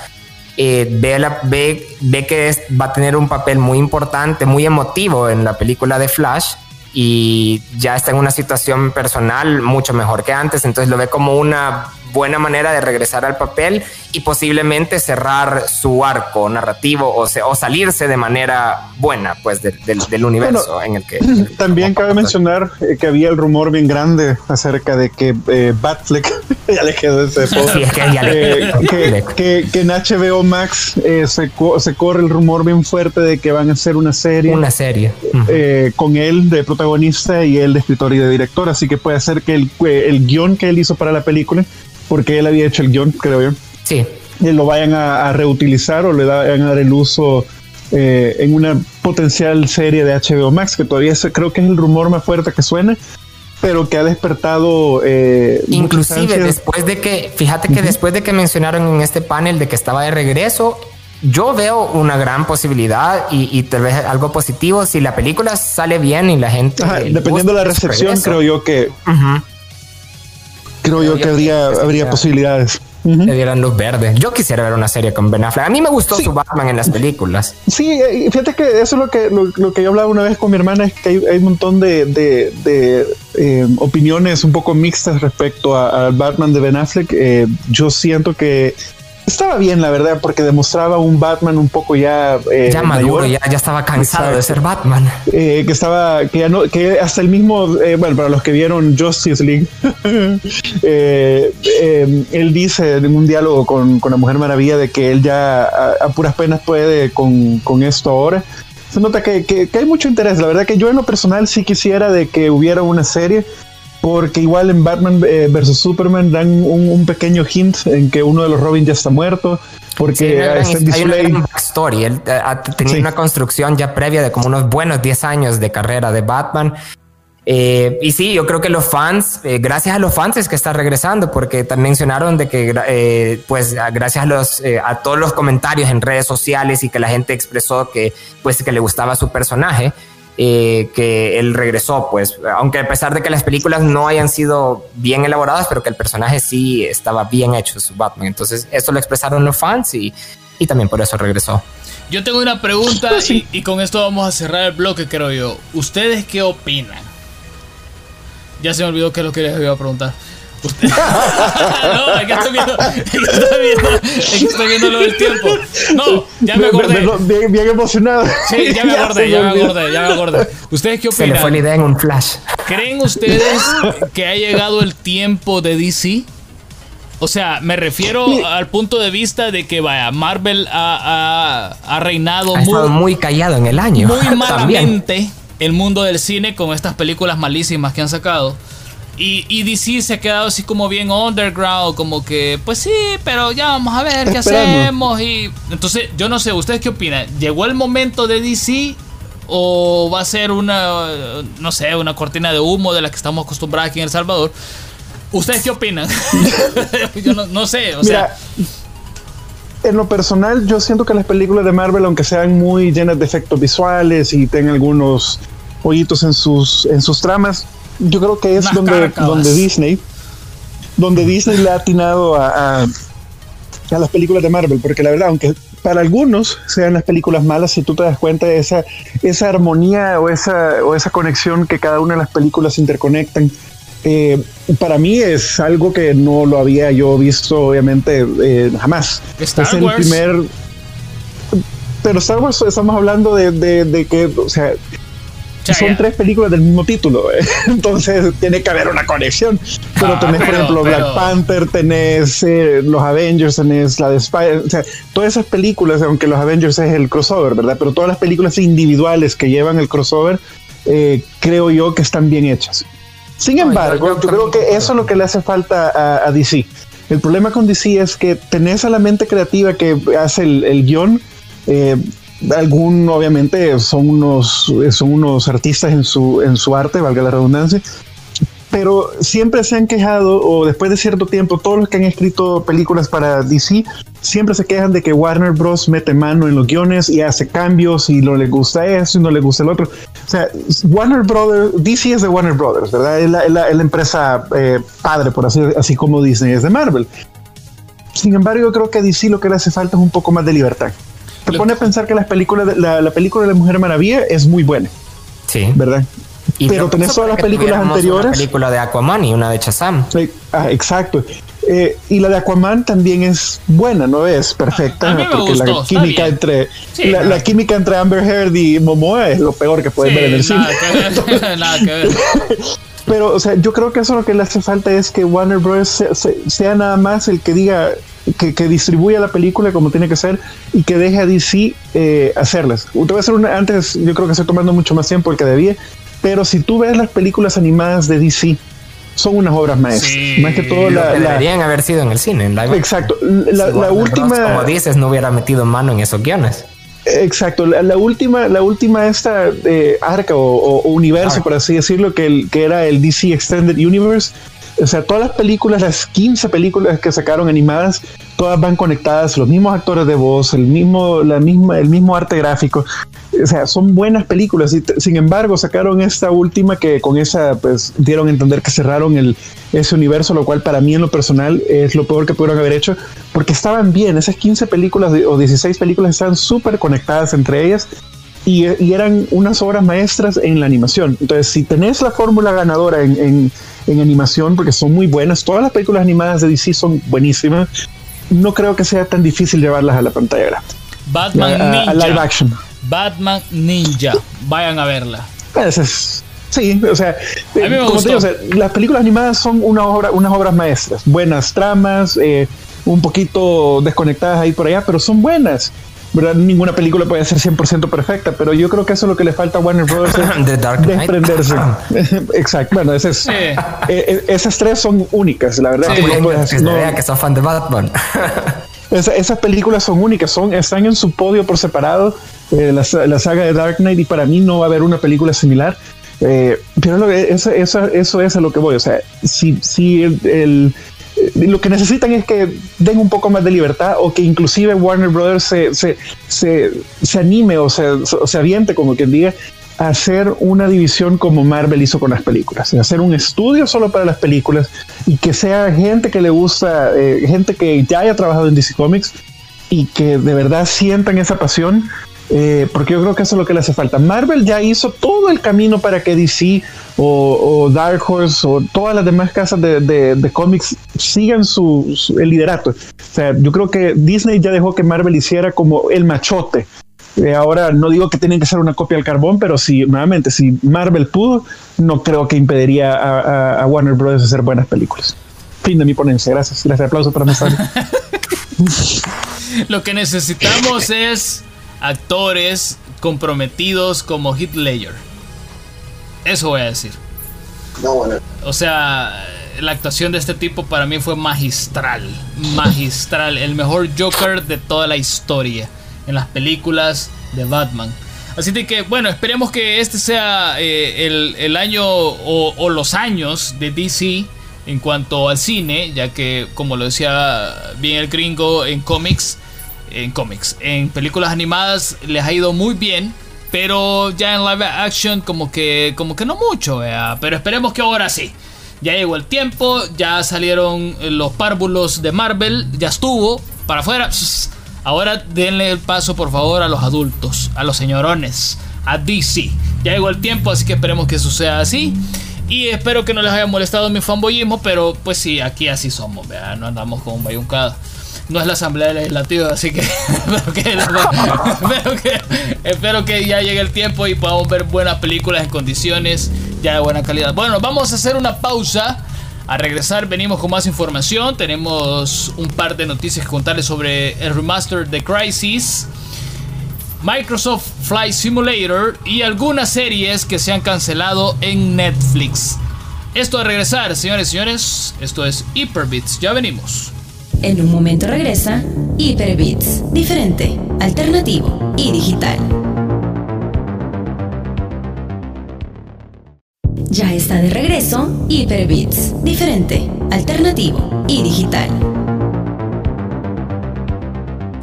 eh, ve, la, ve, ve, que es, va a tener un papel muy importante, muy emotivo en la película de Flash y ya está en una situación personal mucho mejor que antes, entonces lo ve como una buena manera de regresar al papel y posiblemente cerrar su arco narrativo o, se, o salirse de manera buena pues de, de, del universo bueno, en el que... También cabe mencionar eh, que había el rumor bien grande acerca de que eh, Batfleck, ya le quedó ese sí, es que, ya le... eh, que, que, que, en HBO Max eh, se, se, corre el rumor bien fuerte de que van a hacer una serie. Una serie. Uh -huh. con él de protagonista y él de escritor y de director, así que puede ser que el, el guion que él hizo para la película porque él había hecho el guion, creo yo. Sí. Y lo vayan a, a reutilizar o le vayan a dar el uso eh, en una potencial serie de HBO Max, que todavía es, creo que es el rumor más fuerte que suena, pero que ha despertado. Eh, Inclusive después de que, fíjate que uh -huh. después de que mencionaron en este panel de que estaba de regreso, yo veo una gran posibilidad y, y, tal vez algo positivo si la película sale bien y la gente. Ajá, dependiendo de la recepción, creo yo que. Uh -huh creo yo, que habría, habría posibilidades. Uh -huh. Le dieran luz verde. Yo quisiera ver una serie con Ben Affleck. A mí me gustó sí. su Batman en las películas. Sí, fíjate que eso es lo que, lo, lo que yo hablaba una vez con mi hermana, es que hay, hay un montón de, de, de eh, opiniones un poco mixtas respecto al Batman de Ben Affleck. Eh, yo siento que estaba bien, la verdad, porque demostraba un Batman un poco ya. Eh, ya maduro, mayor. Ya, ya estaba cansado Exacto. de ser Batman. Eh, que estaba, que ya no, que hasta el mismo, eh, bueno, para los que vieron Justice League, eh, él dice en un diálogo con, con, la Mujer Maravilla de que él ya a, a puras penas puede con, con esto ahora. Se nota que, que, que hay mucho interés. La verdad que yo en lo personal sí quisiera de que hubiera una serie porque igual en Batman eh, versus Superman dan un, un, pequeño hint en que uno de los Robin ya está muerto. Porque sí, hay, hay una gran backstory. Él uh, tenía sí. una construcción ya previa de como unos buenos 10 años de carrera de Batman. Eh, y sí, yo creo que los fans, eh, gracias a los fans es que está regresando, porque también mencionaron de que, eh, pues, gracias a los, eh, a todos los comentarios en redes sociales y que la gente expresó que, pues, que le gustaba su personaje. Eh, que él regresó, pues, aunque a pesar de que las películas no hayan sido bien elaboradas, pero que el personaje sí estaba bien hecho, su Batman. Entonces, eso lo expresaron los fans y, y también por eso regresó. Yo tengo una pregunta sí. y, y, con esto vamos a cerrar el bloque, creo yo. ¿Ustedes qué opinan? Ya se me olvidó qué es lo que les iba a preguntar. no, es que estoy viendo, es que estoy viendo, es que estoy viendo lo del tiempo. No, ya me acordé. Bien, bien emocionado. Sí, ya me acordé, ya me acordé, ya me acordé. ¿Ustedes qué opinan? Se le fue la idea en un flash. ¿Creen ustedes que ha llegado el tiempo de DC? O sea, me refiero al punto de vista de que, vaya, Marvel ha, ha, ha reinado ha muy, muy callado en el año. Muy malamente el mundo del cine con estas películas malísimas que han sacado. Y, y, DC se ha quedado así como bien underground, como que, pues sí, pero ya vamos a ver qué hacemos. Y entonces, yo no sé, ¿ustedes qué opinan? ¿Llegó el momento de DC o va a ser una, no sé, una cortina de humo de la que estamos acostumbrados aquí en El Salvador? ¿Ustedes qué opinan? yo no, no, sé, o Mira, sea... En lo personal, yo siento que las películas de Marvel, aunque sean muy llenas de efectos visuales y tengan algunos hoyitos en sus, en sus tramas, yo creo que es donde, donde Disney, donde Disney le ha atinado a, a, a, las películas de Marvel, porque la verdad, aunque para algunos sean las películas malas, si tú te das cuenta de esa, esa armonía o esa, o esa conexión que cada una de las películas interconectan, eh, para mí es algo que no lo había yo visto, obviamente, eh, jamás. Star es el Wars. primer. Pero Star Wars estamos hablando de, de, de que, o sea, son yeah. tres películas del mismo título, ¿eh? entonces tiene que haber una conexión. Pero ah, tenés, pero, por ejemplo, pero... Black Panther, tenés eh, los Avengers, tenés la de Spider, o sea, todas esas películas, aunque los Avengers es el crossover, ¿verdad? Pero todas las películas individuales que llevan el crossover, eh, creo yo que están bien hechas. Sin embargo, yo, yo, creo que eso es lo que le hace falta a, a, DC. El problema con DC es que tenés a la mente creativa que hace el, el guion. Eh, algún obviamente son unos son unos artistas en su en su arte valga la redundancia. Pero siempre se han quejado o después de cierto tiempo todos los que han escrito películas para DC siempre se quejan de que Warner Bros. mete mano en los guiones y hace cambios y no le gusta eso y no le gusta el otro. O sea Warner Brothers DC es de Warner Brothers verdad es la, es la, es la empresa eh, padre por así así como Disney es de Marvel. Sin embargo yo creo que a DC lo que le hace falta es un poco más de libertad te pone a pensar que las películas de, la, la, película de la Mujer Maravilla es muy buena. Sí. ¿Verdad? Y Pero tenés todas las películas anteriores. Una película de Aquaman y una de Shazam. Sí, ah, exacto. Eh, y la de Aquaman también es buena, no es perfecta, a, a porque gustó, la química entre sí, la, la, química entre Amber Heard y Momoa es lo peor que puedes sí, ver en el cine. Que ver, nada que ver. Pero, o sea, yo creo que eso lo que le hace falta es que Warner Bros. sea, sea nada más el que diga, que, que, distribuya la película como tiene que ser y que deje a DC eh, hacerlas. Te voy a hacer una, antes, yo creo que estoy tomando mucho más tiempo del que debía, pero si tú ves las películas animadas de DC, son unas obras maestras. Sí, más que todo la, que la, deberían haber sido en el cine. En live. Exacto. La, la última. Bros, como dices, no hubiera metido mano en esos guiones. Exacto, la, la, última, la última esta eh, arca o, o, o universo, Arc. por así decirlo, que, el, que era el DC Extended Universe, o sea, todas las películas, las 15 películas que sacaron animadas, todas van conectadas, los mismos actores de voz, el mismo, la misma, el mismo arte gráfico. O sea, son buenas películas. Y sin embargo, sacaron esta última que con esa, pues, dieron a entender que cerraron el, ese universo, lo cual para mí en lo personal es lo peor que pudieron haber hecho, porque estaban bien. Esas 15 películas o 16 películas estaban súper conectadas entre ellas. Y, y, eran unas obras maestras en la animación. Entonces, si tenés la fórmula ganadora en, en, en, animación, porque son muy buenas, todas las películas animadas de DC son buenísimas, no creo que sea tan difícil llevarlas a la pantalla grande. Batman a, Ninja. A live action. Batman Ninja. Vayan a verla. Es, Sí, o sea, me como te digo, o sea, las películas animadas son una obra, unas obras maestras, buenas tramas, eh, un poquito desconectadas ahí por allá, pero son buenas. ¿Verdad? Ninguna película puede ser 100% perfecta, pero yo creo que eso es lo que le falta a Warner Bros. The Dark desprenderse. Exacto. Bueno, ese es, sí. eh, esas tres son únicas, la verdad. Sí, que, no, que, no, que son fan de Batman. Esa, esas películas son únicas, son, están en su podio por separado, eh, la, la, saga de Dark Knight, y para mí no va a haber una película similar. Eh, pero lo que, eso, eso, eso, es a lo que voy. O sea, si, si el, el lo que necesitan es que den un poco más de libertad o que inclusive Warner Brothers se, se, se, se anime o se, se aviente, como quien diga, a hacer una división como Marvel hizo con las películas, hacer un estudio solo para las películas y que sea gente que le gusta, eh, gente que ya haya trabajado en DC Comics y que de verdad sientan esa pasión Eh, porque yo creo que eso es lo que le hace falta. Marvel ya hizo todo el camino para que DC o, Dark Horse o todas las demás casas de, cómics sigan su, el liderato. O sea, yo creo que Disney ya dejó que Marvel hiciera como el machote. Eh, ahora no digo que tienen que ser una copia del carbón, pero si nuevamente, si Marvel pudo, no creo que impediría a, Warner Bros. hacer buenas películas. Fin de mi ponencia. Gracias. Gracias. Aplauso para más Lo que necesitamos es actores comprometidos como Heath Ledger. Eso voy a decir. O sea, la actuación de este tipo para mí fue magistral. Magistral. El mejor Joker de toda la historia en las películas de Batman. Así que, bueno, esperemos que este sea eh, el, año o, los años de DC en cuanto al cine, ya que, como lo decía bien el gringo en cómics, en cómics, en películas animadas les ha ido muy bien, pero ya en live action como que, como que no mucho, pero esperemos que ahora sí. Ya llegó el tiempo, ya salieron los párvulos de Marvel, ya estuvo, para afuera. Ahora denle el paso, por favor, a los adultos, a los señorones, a DC. Ya llegó el tiempo, así que esperemos que suceda así. Y espero que no les haya molestado mi fanboyismo, pero pues sí, aquí así somos, no andamos con un bayuncada. No es la Asamblea Legislativa, así que espero, que ya llegue el tiempo y podamos ver buenas películas en condiciones ya de buena calidad. Bueno, vamos a hacer una pausa. A regresar venimos con más información. Tenemos un par de noticias que contarles sobre el remaster de Crisis, Microsoft Flight Simulator y algunas series que se han cancelado en Netflix. Esto a regresar, señores y señores. Esto es Hyperbits. Ya venimos. En un momento regresa Hyperbits. Diferente, alternativo y digital. Ya está de regreso Hyperbits, diferente, alternativo y digital.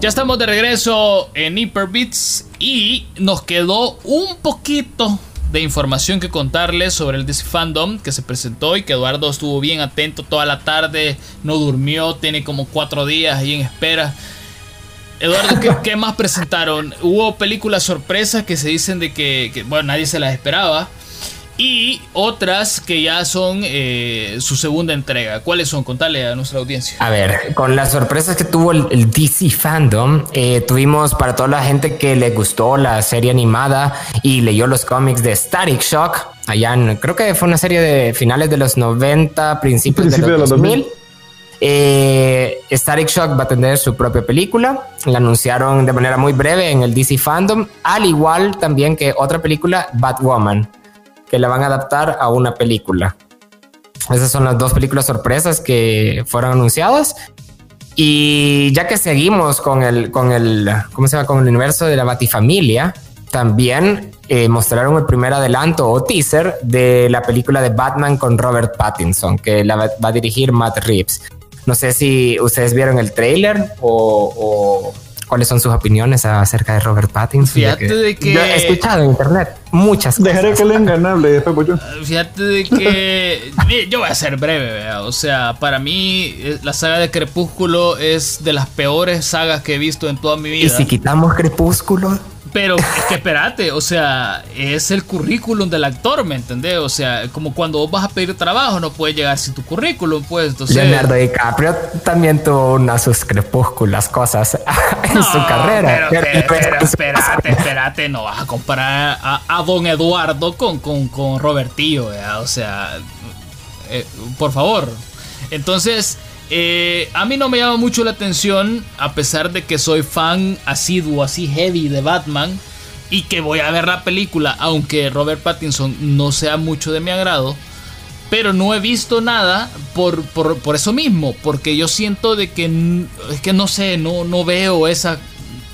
Ya estamos de regreso en Hyperbits y nos quedó un poquito de información que contarles sobre el DC Fandom que se presentó y que Eduardo estuvo bien atento toda la tarde, no durmió, tiene como cuatro días ahí en espera. Eduardo, ¿qué, más presentaron? Hubo películas sorpresas que se dicen de que, que, bueno, nadie se las esperaba y otras que ya son eh, su segunda entrega. ¿Cuáles son? Contale a nuestra audiencia. A ver, con las sorpresas que tuvo el, DC Fandom, eh, tuvimos para toda la gente que le gustó la serie animada y leyó los cómics de Static Shock, allá en, creo que fue una serie de finales de los 90, principios, de los 2000. Eh, Static Shock va a tener su propia película. La anunciaron de manera muy breve en el DC Fandom, al igual también que otra película, Batwoman que la van a adaptar a una película. Esas son las dos películas sorpresas que fueron anunciadas. Y ya que seguimos con el, con el, ¿cómo se llama? Con el universo de la Batifamilia, también eh, mostraron el primer adelanto o teaser de la película de Batman con Robert Pattinson, que la va, a dirigir Matt Reeves. No sé si ustedes vieron el trailer o cuáles son sus opiniones acerca de Robert Pattinson. Fíjate de que, he escuchado en internet muchas cosas. Dejaré que le enganable y después voy yo. Fíjate de que yo voy a ser breve, o sea, para mí eh, la saga de Crepúsculo es de las peores sagas que he visto en toda mi vida. ¿Y si quitamos Crepúsculo? Pero es que espérate, o sea, es el currículum del actor, ¿me entendés? O sea, como cuando vos vas a pedir trabajo, no puedes llegar sin tu currículum, pues. Entonces... Leonardo DiCaprio también tuvo unas sus crepúsculas cosas en su carrera. Pero, espérate, espérate, no vas a comparar a, Don Eduardo con, con, con Robertillo, o sea, eh, por favor. Entonces, eh, a mí no me llama mucho la atención, a pesar de que soy fan asiduo, así heavy de Batman, y que voy a ver la película, aunque Robert Pattinson no sea mucho de mi agrado. Pero no he visto nada por, por, eso mismo, porque yo siento de que, es que no sé, no, no veo esa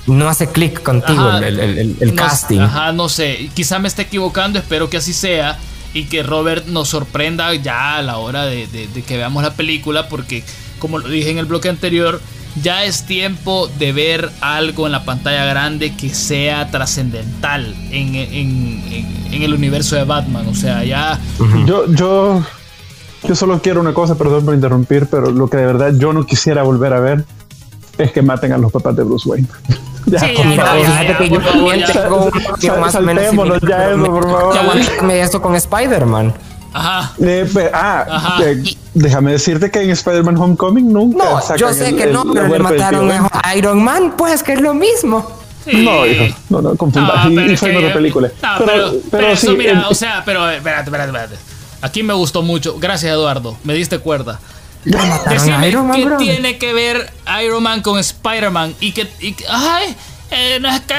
no hace clic contigo el, casting. Ajá, no sé. Quizá me esté equivocando, espero que así sea. Y que Robert nos sorprenda ya a la hora de que veamos la película. Porque como lo dije en el bloque anterior, ya es tiempo de ver algo en la pantalla grande que sea trascendental en, el universo de Batman. O sea, ya. Yo, yo, yo solo quiero una cosa, perdón por interrumpir, pero lo que de verdad yo no quisiera volver a ver es que maten a los papás de Bruce Wayne. ya, sí, fíjate que yo también tengo más o menos ya eso, por favor. esto con Spider-Man. Ajá. Eh, ah, eh, déjame decirte que en Spider-Man Homecoming nunca. No, yo sé que no, pero le mataron a Iron Man, pues que es lo mismo. No, hijo, no, no, confunda. No, y, soy otra película. pero, pero, sí, mira, o sea, pero espérate, espérate, espérate. Aquí me gustó mucho. Gracias, Eduardo. Me diste cuerda. Decime, ¿qué tiene que ver Iron Man con Spider-Man? Y que, y, ay, eh, no es que.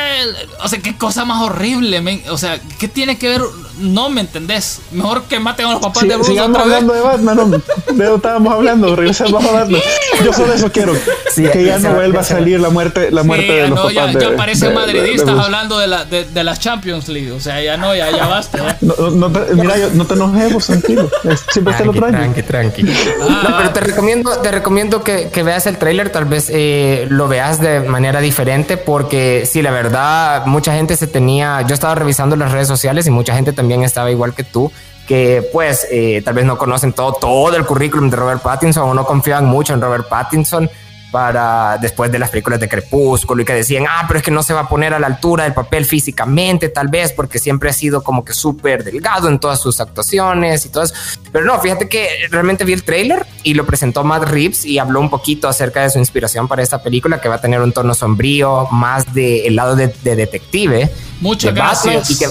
O sea, qué cosa más horrible. o sea, ¿qué tiene que ver? No me entendés. Mejor que maten a los papás de Bruce. Sigamos hablando de Batman. de eso estábamos hablando. Regresamos a Batman. Yo solo eso quiero. que ya no vuelva a salir la muerte, la muerte de los papás. Ya, de, ya parecen madridistas hablando de, la, de, de, las Champions League. O sea, ya no, ya, ya basta. No, no te, mira, yo, no te enojemos, tranquilo. Siempre te lo traigo. Tranqui, tranqui. Ah, no, pero te recomiendo, te recomiendo que, que veas el tráiler. Tal vez eh, lo veas de manera diferente porque sí, la verdad, mucha gente se tenía, yo estaba revisando las redes sociales y mucha gente también estaba igual que tú, que pues eh, tal vez no conocen todo, todo el currículum de Robert Pattinson o no confían mucho en Robert Pattinson para después de las películas de Crepúsculo y que decían, ah, pero es que no se va a poner a la altura del papel físicamente, tal vez, porque siempre ha sido como que súper delgado en todas sus actuaciones y todo eso. Pero no, fíjate que realmente vi el trailer y lo presentó Matt Reeves y habló un poquito acerca de su inspiración para esta película que va a tener un tono sombrío, más del lado de, detective. Muchas gracias. Y que,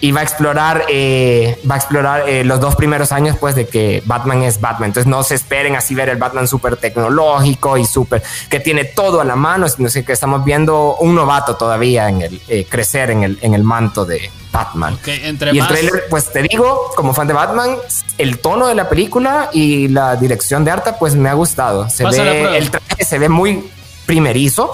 y va a explorar, eh, va a explorar eh, los dos primeros años, pues, de que Batman es Batman. Entonces, no se esperen así ver el Batman súper tecnológico y súper que tiene todo a la mano, sino que estamos viendo un novato todavía en el eh, crecer en el, en el manto de Batman. entre y el trailer, pues, te digo, como fan de Batman, el tono de la película y la dirección de arte, pues, me ha gustado. Se ve, el traje se ve muy primerizo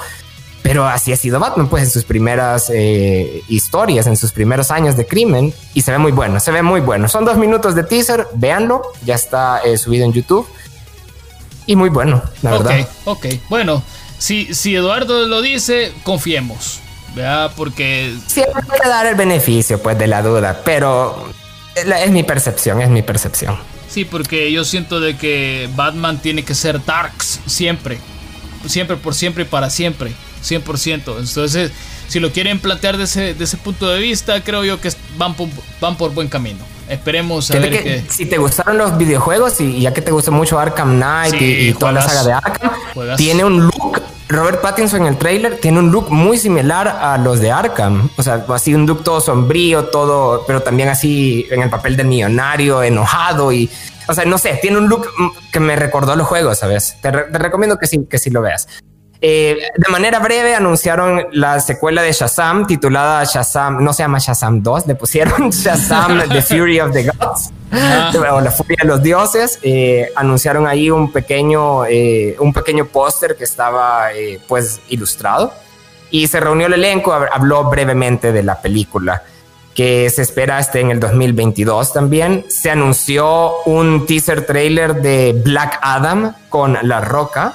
pero así ha sido Batman, pues en sus primeras eh, historias, en sus primeros años de crimen, y se ve muy bueno, se ve muy bueno. Son dos minutos de teaser, véanlo, ya está eh, subido en YouTube. Y muy bueno, la verdad. Ok, ok. Bueno, si, si Eduardo lo dice, confiemos. ¿verdad? Porque. Siempre hay que dar el beneficio, pues, de la duda, pero es mi percepción, es mi percepción. Sí, porque yo siento de que Batman tiene que ser Darks siempre. Siempre, por siempre y para siempre. 100%. Entonces, si lo quieren plantear desde ese, ese punto de vista, creo yo que van por, van por buen camino. Esperemos a ver que, Si te gustaron los videojuegos y ya que te gusta mucho Arkham Knight y, toda la saga de Arkham, tiene un look. Robert Pattinson en el trailer tiene un look muy similar a los de Arkham. O sea, así un look todo sombrío, todo, pero también así en el papel de millonario, enojado y. O sea, no sé, tiene un look que me recordó a los juegos, ¿sabes? Te, te recomiendo que sí, que sí lo veas. Eh, de manera breve anunciaron la secuela de Shazam titulada Shazam, no se llama Shazam 2, le pusieron Shazam The Fury of the Gods ah. o la furia de los dioses. Eh, anunciaron ahí un pequeño, eh, un pequeño póster que estaba pues ilustrado y se reunió el elenco, habló brevemente de la película que se espera este en el 2022 también. Se anunció un teaser trailer de Black Adam con La Roca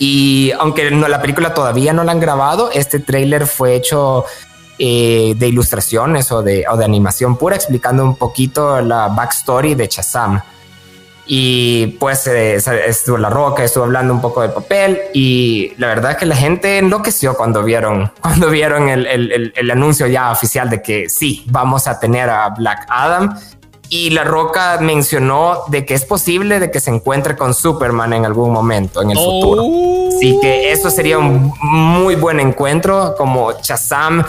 y aunque no, la película todavía no la han grabado, este tráiler fue hecho eh, de ilustraciones o de, o de animación pura, explicando un poquito la backstory de Shazam. Y pues eh, estuvo La Roca, estuvo hablando un poco del papel y la verdad es que la gente enloqueció cuando vieron, cuando vieron el, el, el anuncio ya oficial de que sí, vamos a tener a Black Adam y La Roca mencionó de que es posible de que se encuentre con Superman en algún momento en el futuro. Así que eso sería un muy buen encuentro como Shazam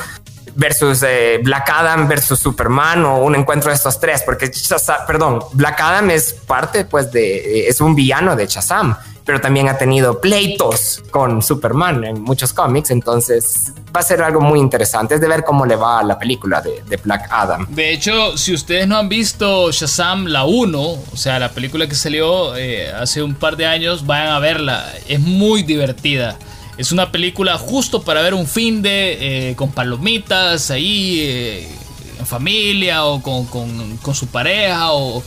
versus eh, Black Adam versus Superman o un encuentro de estos tres, porque Shazam, perdón, Black Adam es parte pues de, es un villano de Shazam pero también ha tenido pleitos con Superman en muchos cómics, entonces va a ser algo muy interesante, es de ver cómo le va a la película de, Black Adam. De hecho, si ustedes no han visto Shazam la 1, o sea, la película que salió eh, hace un par de años, vayan a verla, es muy divertida. Es una película justo para ver un fin de eh, con palomitas ahí eh, en familia o con, con, con su pareja o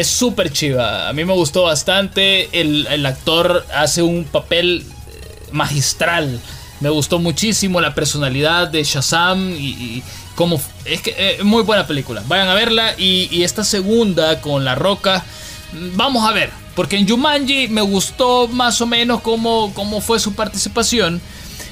es súper chiva. A mí me gustó bastante. El, actor hace un papel eh, magistral. Me gustó muchísimo la personalidad de Shazam y, como es que es eh, muy buena película. Vayan a verla y, esta segunda con La Roca, vamos a ver. Porque en Jumanji me gustó más o menos cómo, cómo fue su participación.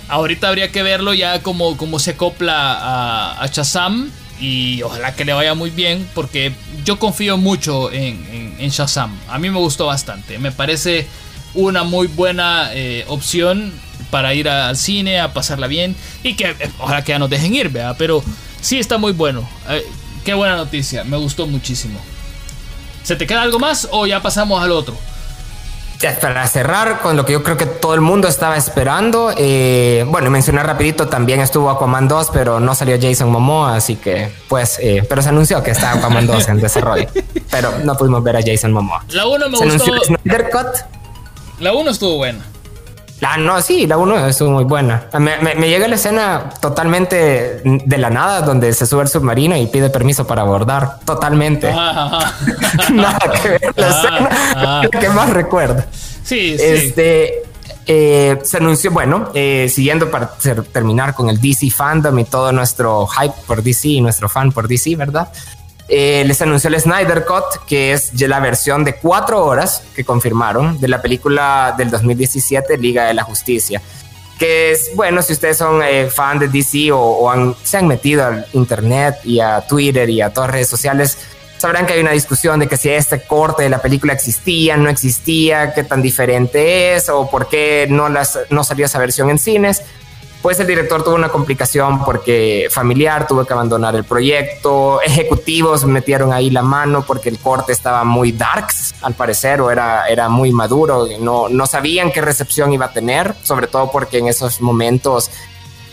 Ahorita habría que verlo ya como, como se acopla a Shazam. Y ojalá que le vaya muy bien. Porque yo confío mucho en, en, Shazam. A mí me gustó bastante. Me parece una muy buena eh, opción para ir al cine, a pasarla bien. Y que eh, ojalá que ya nos dejen ir. Pero sí está muy bueno. Eh, qué buena noticia. Me gustó muchísimo. ¿Se te queda algo más o ya pasamos al otro? Para cerrar con lo que yo creo que todo el mundo estaba esperando, eh, bueno, mencionar rapidito, también estuvo Aquaman 2, pero no salió Jason Momoa, así que pues, eh, pero se anunció que está Aquaman 2 en desarrollo, pero no pudimos ver a Jason Momoa. La 1 me gustó. La 1 estuvo buena. Ah, no, sí, la 1 estuvo muy buena. Me, me, llega la escena totalmente de la nada, donde se sube el submarino y pide permiso para abordar. Totalmente. Nada que ver la escena. que más recuerdo. Sí, sí. Este. Eh, se anunció, bueno, eh, siguiendo para terminar con el DC fandom y todo nuestro hype por DC y nuestro fan por DC, ¿verdad? Eh, les anunció el Snyder Cut, que es la versión de cuatro horas que confirmaron de la película del 2017, Liga de la Justicia. Que es, bueno, si ustedes son eh, fan de DC o, se han metido al internet y a Twitter y a todas las redes sociales, sabrán que hay una discusión de que si este corte de la película existía, no existía, qué tan diferente es o por qué no, las, no salió esa versión en cines pues el director tuvo una complicación porque familiar tuvo que abandonar el proyecto, ejecutivos metieron ahí la mano porque el corte estaba muy darks al parecer o era, era muy maduro, no, no sabían qué recepción iba a tener, sobre todo porque en esos momentos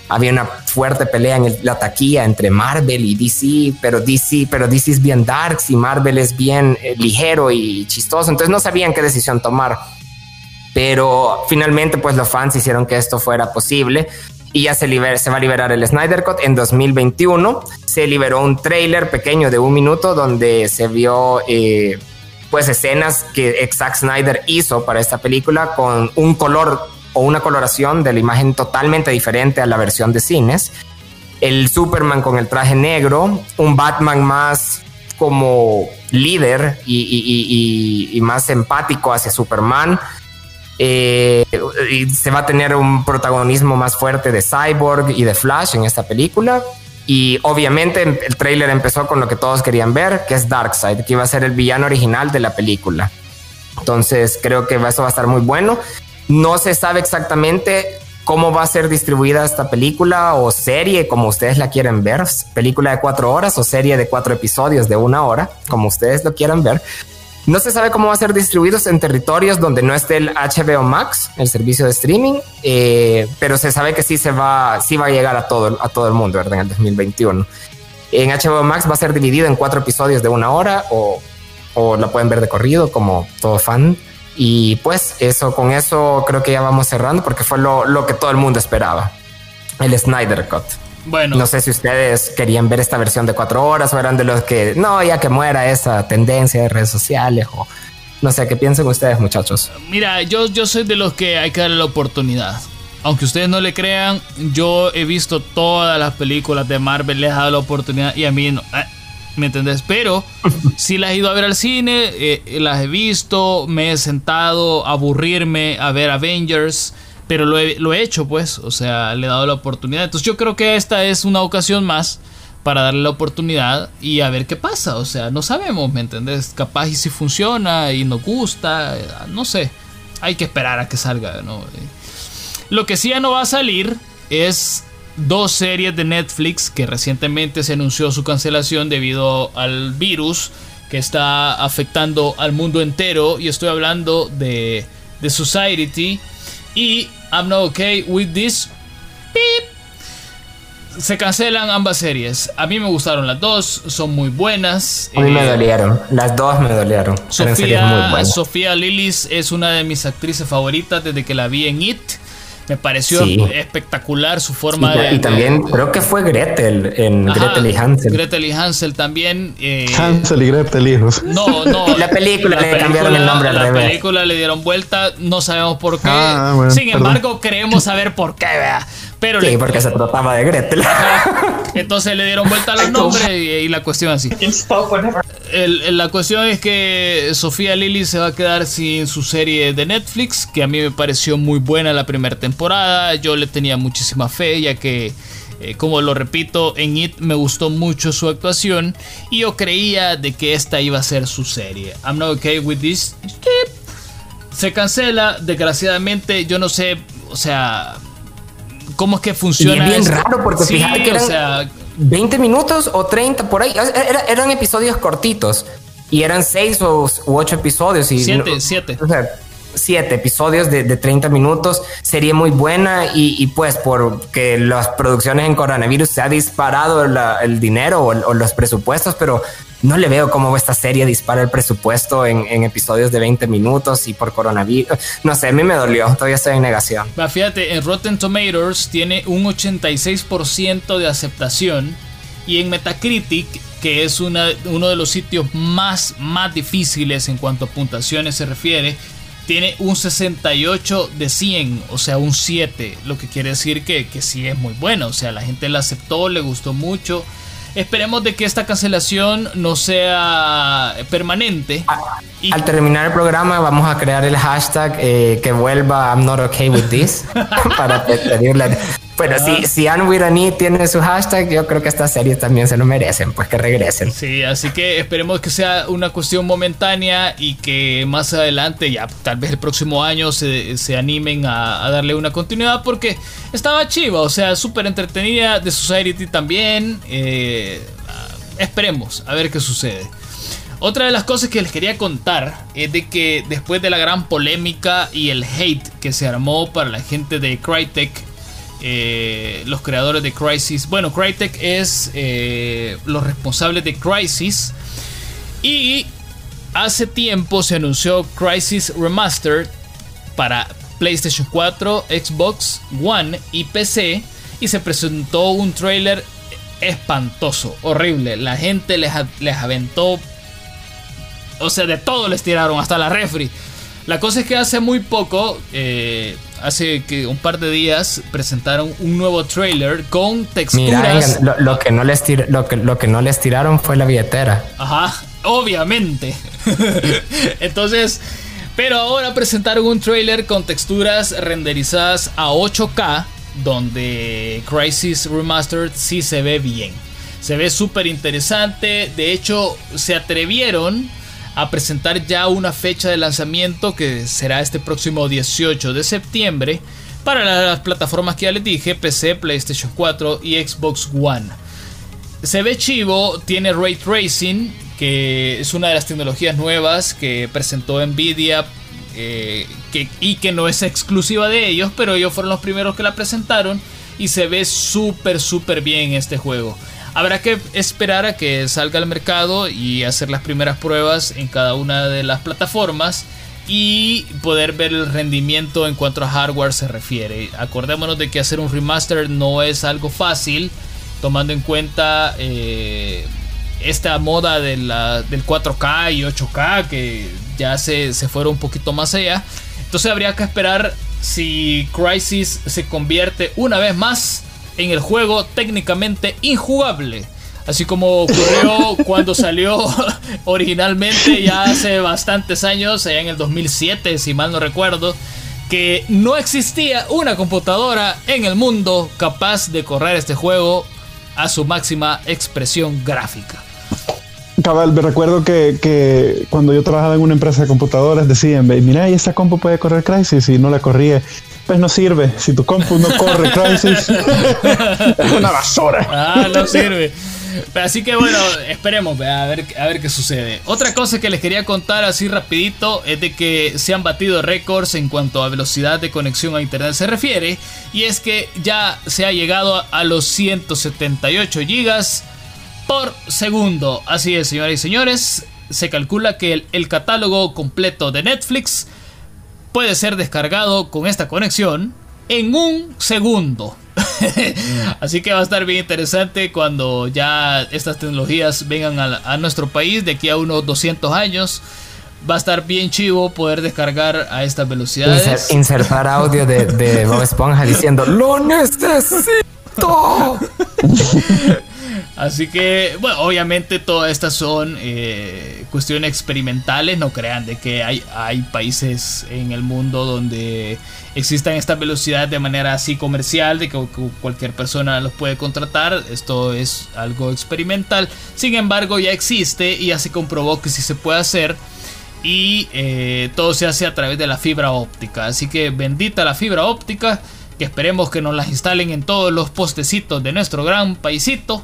había una fuerte pelea en la taquilla entre Marvel y DC, pero DC, pero DC es bien darks y Marvel es bien eh, ligero y chistoso, entonces no sabían qué decisión tomar. Pero finalmente, pues los fans hicieron que esto fuera posible y ya se, va a liberar el Snyder Cut en 2021. Se liberó un trailer pequeño de un minuto donde se vio eh, pues escenas que Zack Snyder hizo para esta película con un color o una coloración de la imagen totalmente diferente a la versión de cines. El Superman con el traje negro, un Batman más como líder y más empático hacia Superman eh, se va a tener un protagonismo más fuerte de Cyborg y de Flash en esta película. Y obviamente el trailer empezó con lo que todos querían ver, que es Darkseid, que iba a ser el villano original de la película. Entonces creo que eso va a estar muy bueno. No se sabe exactamente cómo va a ser distribuida esta película o serie, como ustedes la quieren ver, película de cuatro horas o serie de cuatro episodios de una hora, como ustedes lo quieran ver. No se sabe cómo va a ser distribuidos en territorios donde no esté el HBO Max, el servicio de streaming, eh, pero se sabe que sí se va, sí va a llegar a todo, a todo el mundo, ¿verdad? En el 2021. En HBO Max va a ser dividido en cuatro episodios de una hora o, la pueden ver de corrido como todo fan. Y pues eso, con eso creo que ya vamos cerrando porque fue lo que todo el mundo esperaba. El Snyder Cut. Bueno. No sé si ustedes querían ver esta versión de cuatro horas o eran de los que, no, ya que muera esa tendencia de redes sociales o no sé, ¿qué piensan ustedes muchachos? Mira, yo, yo soy de los que hay que darle la oportunidad. Aunque ustedes no le crean, yo he visto todas las películas de Marvel, les he dado la oportunidad y a mí no. Eh, ¿Me entendés? Pero si las he ido a ver al cine, eh, las he visto, me he sentado a aburrirme a ver Avengers pero lo he, hecho, pues, o sea, le he dado la oportunidad. Entonces yo creo que esta es una ocasión más para darle la oportunidad y a ver qué pasa. O sea, no sabemos, ¿me entendés? Capaz y si funciona y nos gusta, no sé. Hay que esperar a que salga, ¿no? Lo que sí ya no va a salir es dos series de Netflix que recientemente se anunció su cancelación debido al virus que está afectando al mundo entero. Y estoy hablando de The Society y I'm not okay with this. Se cancelan ambas series. A mí me gustaron las dos, son muy buenas. A mí me eh, dolieron, las dos me dolieron. Sofía, Sofía Lillis es una de mis actrices favoritas desde que la vi en It. Me pareció espectacular su forma de. Y también creo que fue Gretel en Gretel y Hansel. Gretel y Hansel también. Eh, Hansel y Gretel hijos. No, no. la película le cambiaron el nombre al La película le dieron vuelta, no sabemos por qué. Ah, Sin embargo, queremos saber por qué, vea. Pero sí, porque se trataba de Gretel. Entonces le dieron vuelta a los nombres y, la cuestión así. la cuestión es que Sofía Lily se va a quedar sin su serie de Netflix, que a mí me pareció muy buena la primera temporada. Yo le tenía muchísima fe, ya que, eh, como lo repito, en It me gustó mucho su actuación y yo creía de que esta iba a ser su serie. I'm not okay with this. Se cancela, desgraciadamente, yo no sé, o sea cómo es que funciona. Y es bien raro porque fíjate que eran 20 minutos o 30 por ahí. eran episodios cortitos y eran 6 o 8 episodios. 7, 7. O sea, 7 episodios de, de, 30 minutos. Sería muy buena y, y, pues porque las producciones en coronavirus se ha disparado el dinero o, o los presupuestos, pero no le veo cómo esta serie dispara el presupuesto en, episodios de 20 minutos y por coronavirus. No sé, a mí me dolió, todavía estoy en negación. fíjate, en Rotten Tomatoes tiene un 86% de aceptación y en Metacritic, que es uno de los sitios más, más difíciles en cuanto a puntuaciones se refiere, tiene un 68 de 100, o sea, un 7, lo que quiere decir que, que sí es muy bueno, o sea, la gente la aceptó, le gustó mucho Esperemos de que esta cancelación no sea permanente. Al terminar el programa vamos a crear el hashtag eh, que vuelva I'm not okay with this para pedirle pero si, si Anne Wirani tiene su hashtag, yo creo que estas series también se lo merecen, pues que regresen. Sí, así que esperemos que sea una cuestión momentánea y que más adelante, ya tal vez el próximo año, se, se animen a, darle una continuidad porque estaba chiva, o sea, súper entretenida. De Society también. Eh, esperemos a ver qué sucede. Otra de las cosas que les quería contar es de que después de la gran polémica y el hate que se armó para la gente de Crytek eh, los creadores de Crisis. Bueno, Crytek es eh, los responsables de Crisis. Y hace tiempo se anunció Crisis Remastered para PlayStation 4, Xbox One y PC. Y se presentó un trailer espantoso, horrible. La gente les, les aventó. O sea, de todo les tiraron, hasta la refri. La cosa es que hace muy poco, eh, hace que un par de días, presentaron un nuevo trailer con texturas. lo, que no les lo, que, lo que no les tiraron fue la billetera. Ajá, obviamente. Entonces, pero ahora presentaron un trailer con texturas renderizadas a 8K, donde Crisis Remastered sí se ve bien. Se ve súper interesante. De hecho, se atrevieron a presentar ya una fecha de lanzamiento que será este próximo 18 de septiembre para las plataformas que ya les dije, PC, PlayStation 4 y Xbox One. Se ve chivo, tiene ray tracing, que es una de las tecnologías nuevas que presentó Nvidia eh, y que no es exclusiva de ellos, pero ellos fueron los primeros que la presentaron y se ve súper, súper bien este juego. Habrá que esperar a que salga al mercado y hacer las primeras pruebas en cada una de las plataformas y poder ver el rendimiento en cuanto a hardware se refiere. Acordémonos de que hacer un remaster no es algo fácil, tomando en cuenta eh, esta moda del 4K y 8K que ya se, se fueron un poquito más allá. Entonces habría que esperar si Crisis se convierte una vez más en el juego técnicamente injugable. Así como ocurrió cuando salió originalmente ya hace bastantes años, allá en el 2007, si mal no recuerdo, que no existía una computadora en el mundo capaz de correr este juego a su máxima expresión gráfica. Cabal, me recuerdo que, cuando yo trabajaba en una empresa de computadoras decían, mira, y esta compu puede correr Crisis y no la corría. Pues no sirve. Si tu compu no corre Crisis, es una basura. Ah, no sirve. Así que bueno, esperemos a ver, a ver qué sucede. Otra cosa que les quería contar así rapidito es de que se han batido récords en cuanto a velocidad de conexión a internet se refiere. Y es que ya se ha llegado a los 178 gigas por segundo. Así es, señoras y señores. Se calcula que el catálogo completo de Netflix puede ser descargado con esta conexión en un segundo. Así que va a estar bien interesante cuando ya estas tecnologías vengan a, nuestro país de aquí a unos 200 años. Va a estar bien chivo poder descargar a estas velocidades. insertar audio de, de Bob Esponja diciendo ¡Lo necesito! Así que, bueno, obviamente todas estas son eh, cuestiones experimentales. No crean de que hay, hay países en el mundo donde existan estas velocidades de manera así comercial, de que, cualquier persona los puede contratar. Esto es algo experimental. Sin embargo, ya existe y ya se comprobó que sí se puede hacer. Y eh, todo se hace a través de la fibra óptica. Así que bendita la fibra óptica. Que esperemos que nos las instalen en todos los postecitos de nuestro gran paisito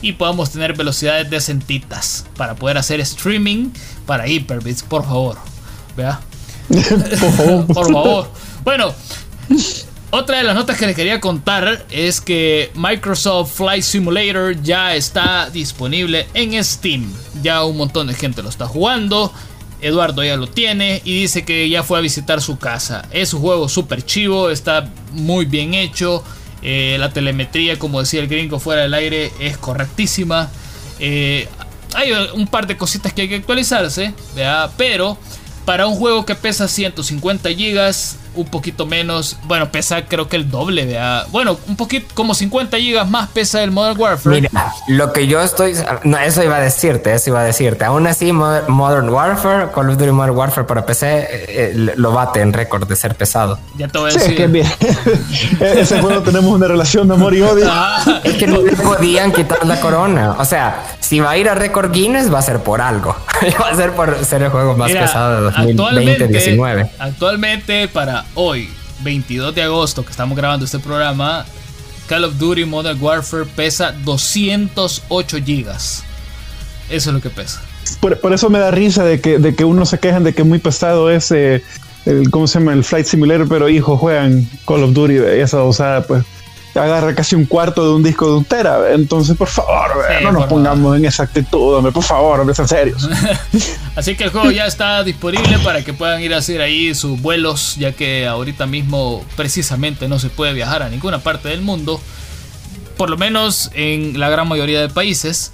y podamos tener velocidades decentitas para poder hacer streaming para Hyperbits, por favor. Vea. por favor. por favor. Bueno, otra de las notas que les quería contar es que Microsoft Flight Simulator ya está disponible en Steam. Ya un montón de gente lo está jugando. Eduardo ya lo tiene y dice que ya fue a visitar su casa. Es un juego súper chivo, está muy bien hecho. Eh, la telemetría, como decía el gringo fuera del aire, es correctísima. Eh, hay un par de cositas que hay que actualizarse, pero para un juego que pesa 150 gigas, un poquito menos, bueno, pesa creo que el doble, vea. Bueno, un poquito, como 50 gigas más pesa el Modern Warfare. Mira, lo que yo estoy, no, eso iba a decirte, eso iba a decirte. Aún así, Modern Warfare, Call of Duty Modern Warfare para PC, eh, eh, lo bate en récord de ser pesado. Ya te voy a decir. que bien. E-, ese juego tenemos una relación de amor y odio. Ah. Es que no le podían quitar la corona. O sea, si va a ir a récord Guinness, va a ser por algo. va a ser por ser el juego más pesado de 2020-19. Actualmente, para hoy, 22 de agosto, que estamos grabando este programa, Call of Duty Modern Warfare pesa 208 gigas. Eso es lo que pesa. Por, eso me da risa de que, de que uno se quejan de que es muy pesado ese, el, ¿cómo se llama? El Flight Simulator, pero hijo, juegan Call of Duty, esa usada, pues agarra casi un cuarto de un disco de un tera. Entonces, por favor, no nos pongamos en esa actitud, hombre, por favor, hombre, sean serios. Así que el juego ya está disponible para que puedan ir a hacer ahí sus vuelos, ya que ahorita mismo precisamente no se puede viajar a ninguna parte del mundo, por lo menos en la gran mayoría de países.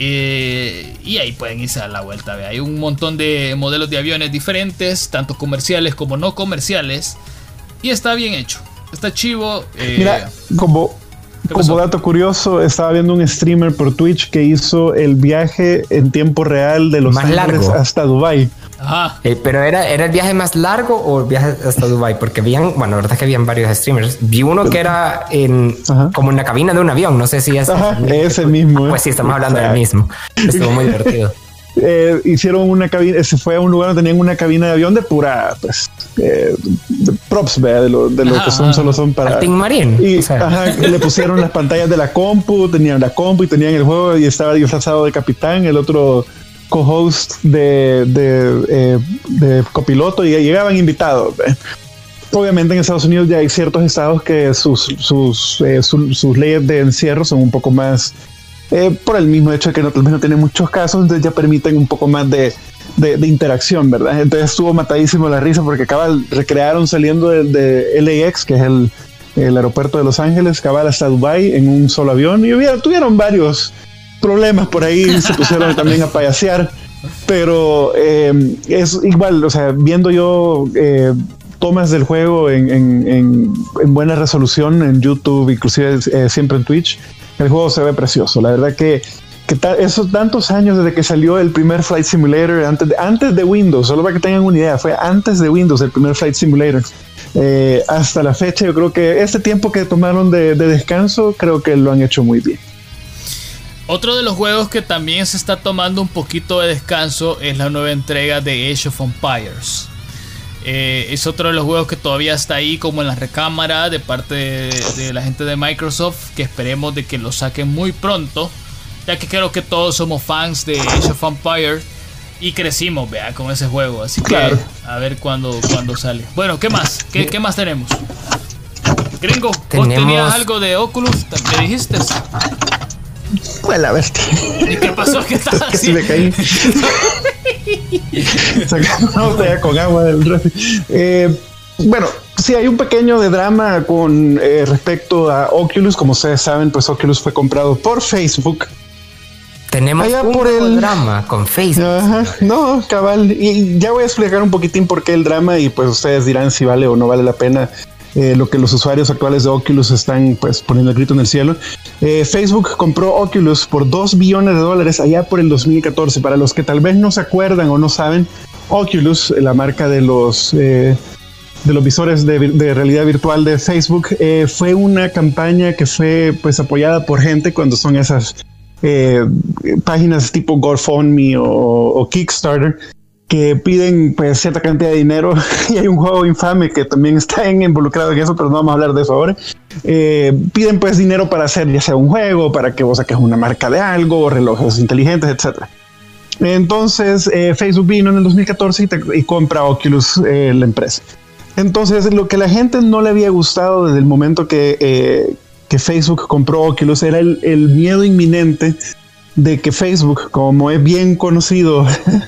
Eh, y ahí pueden irse a la vuelta. Hay un montón de modelos de aviones diferentes, tanto comerciales como no comerciales. Y está bien hecho. Está chivo. Eh, Mira, como, como dato curioso, estaba viendo un streamer por Twitch que hizo el viaje en tiempo real de Los Ángeles hasta Dubai. Ajá. Eh, pero era, era el viaje más largo o el viaje hasta Dubai, porque habían, bueno, la verdad es que habían varios streamers. Vi uno que era en como en la cabina de un avión. No sé si es, es el mismo. Pues sí, estamos hablando del mismo. Estuvo muy divertido. Eh, hicieron una cabina, se fue a un lugar donde tenían una cabina de avión de pura, pues, eh, props, de lo, de lo que son, solo son para. Marine. Y le pusieron las pantallas de la compu, tenían la compu y tenían el juego y estaba disfrazado de capitán, el otro co-host de, de, eh, de, copiloto y llegaban invitados. Obviamente en Estados Unidos ya hay ciertos estados que sus, sus, sus leyes de encierro son un poco más eh, por el mismo hecho de que no, tal vez no tiene muchos casos, entonces ya permiten un poco más de, de, interacción, ¿verdad? Entonces estuvo matadísimo la risa porque cabal recrearon saliendo de, de LAX, que es el, el, aeropuerto de Los Ángeles, cabal hasta Dubai en un solo avión y hubiera, tuvieron varios problemas por ahí, se pusieron también a payasear, pero eh, es igual, o sea, viendo yo... Eh, tomas del juego en, en, en, en, buena resolución en YouTube, inclusive siempre en Twitch, el juego se ve precioso. La verdad que, esos tantos años desde que salió el primer Flight Simulator, antes de, de Windows, solo para que tengan una idea, fue antes de Windows el primer Flight Simulator. Eh, hasta la fecha, yo creo que este tiempo que tomaron de, descanso, creo que lo han hecho muy bien. Otro de los juegos que también se está tomando un poquito de descanso es la nueva entrega de Age of Empires. Eh, es otro de los juegos que todavía está ahí como en la recámara de parte de, la gente de Microsoft que esperemos de que lo saquen muy pronto ya que creo que todos somos fans de Age of Empires y crecimos vea con ese juego así que a ver cuándo, cuándo sale bueno ¿qué más? ¿Qué, qué más tenemos? Gringo, ¿vos tenías algo de Oculus? ¿Me dijiste? Fue la bestia. ¿Y qué pasó? ¿Qué Casi me caí. Sacando una con agua del refri. Eh, bueno, sí, hay un pequeño de drama con eh, respecto a Oculus. Como ustedes saben, pues Oculus fue comprado por Facebook. tenemos un por el drama con Facebook. no, cabal. Y ya voy a explicar un poquitín por qué el drama y pues ustedes dirán si vale o no vale la pena eh, lo que los usuarios actuales de Oculus están pues poniendo el grito en el cielo. Eh, Facebook compró Oculus por 2 billones de dólares allá por el 2014. Para los que tal vez no se acuerdan o no saben, Oculus, la marca de los... Eh, de los visores de, realidad virtual de Facebook fue una campaña que fue pues apoyada por gente cuando son esas páginas tipo GoFundMe o, o Kickstarter que piden pues cierta cantidad de dinero y hay un juego infame que también está involucrado en eso, pero no vamos a hablar de eso ahora. Eh, piden pues dinero para hacer ya sea un juego, para que vos saques una marca de algo, relojes inteligentes, etcétera. Entonces eh, Facebook vino en el 2014 y, compra Oculus eh, la empresa. Entonces lo que la gente no le había gustado desde el momento que, que Facebook compró Oculus era el, el miedo inminente de que Facebook, como es bien conocido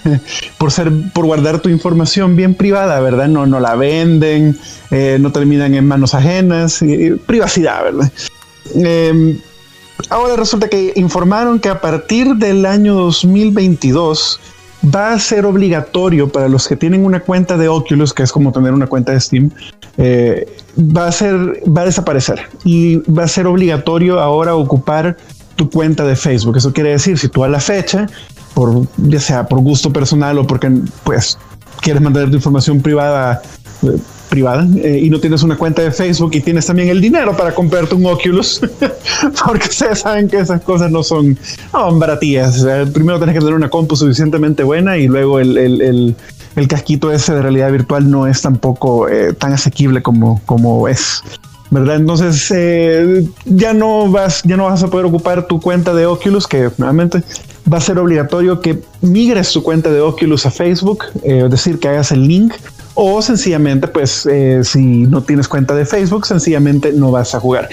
por ser, por guardar tu información bien privada, ¿verdad? No, no la venden, eh, no terminan en manos ajenas, privacidad, ¿verdad? Em, ahora resulta que informaron que a partir del año 2022 va a ser obligatorio para los que tienen una cuenta de Oculus, que es como tener una cuenta de Steam, eh, va a ser, va a desaparecer y va a ser obligatorio ahora ocupar tu cuenta de Facebook. Eso quiere decir, si tú a la fecha, por, ya sea por gusto personal o porque pues quieres mantener tu información privada, privada eh, y no tienes una cuenta de Facebook y tienes también el dinero para comprarte un Oculus, porque ustedes saben que esas cosas no son, no, baratillas. primero tienes que tener una compu suficientemente buena y luego el, el, el, casquito ese de realidad virtual no es tampoco eh, tan asequible como, como es. ¿Verdad? Entonces eh, ya no vas, ya no vas a poder ocupar tu cuenta de Oculus, que nuevamente va a ser obligatorio que migres tu cuenta de Oculus a Facebook, eh, es decir, que hagas el link, o sencillamente, pues, eh, si no tienes cuenta de Facebook, sencillamente no vas a jugar.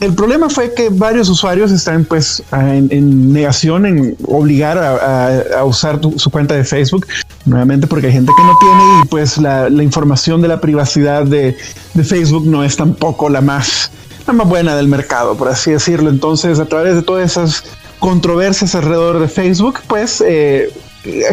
El problema fue que varios usuarios están pues en, negación en obligar a, usar su cuenta de Facebook, nuevamente porque hay gente que no tiene y pues la, información de la privacidad de, Facebook no es tampoco la más, la más buena del mercado, por así decirlo. Entonces, a través de todas esas controversias alrededor de Facebook, pues eh,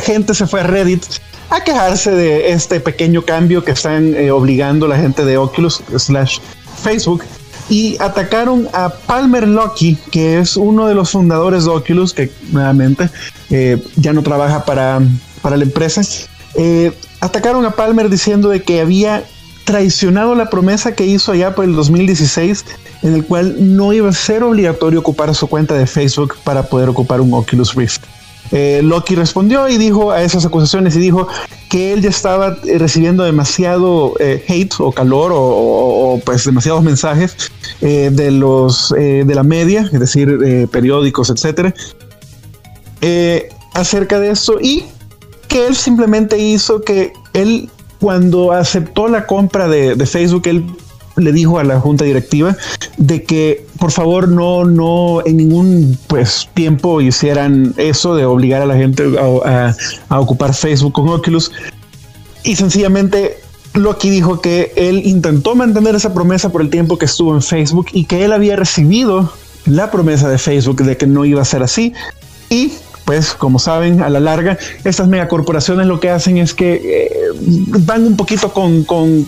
gente se fue a Reddit a quejarse de este pequeño cambio que están eh, obligando la gente de Oculus slash Facebook y atacaron a Palmer Lucky, que es uno de los fundadores de Oculus, que nuevamente eh, ya no trabaja para, para la empresa. Eh, atacaron a Palmer diciendo de que había traicionado la promesa que hizo allá por el 2016, en el cual no iba a ser obligatorio ocupar su cuenta de Facebook para poder ocupar un Oculus Rift. Eh, Loki respondió y dijo a esas acusaciones y dijo que él ya estaba eh, recibiendo demasiado eh, hate o calor o, pues demasiados mensajes de los de la media, es decir, periódicos, etcétera, acerca de esto y que él simplemente hizo que él cuando aceptó la compra de, de Facebook, él le dijo a la junta directiva de que por favor no, no en ningún pues tiempo hicieran eso de obligar a la gente a, ocupar Facebook con Oculus. Y sencillamente Loki dijo que él intentó mantener esa promesa por el tiempo que estuvo en Facebook y que él había recibido la promesa de Facebook de que no iba a ser así. Y pues como saben, a la larga, estas megacorporaciones lo que hacen es que eh, van un poquito con,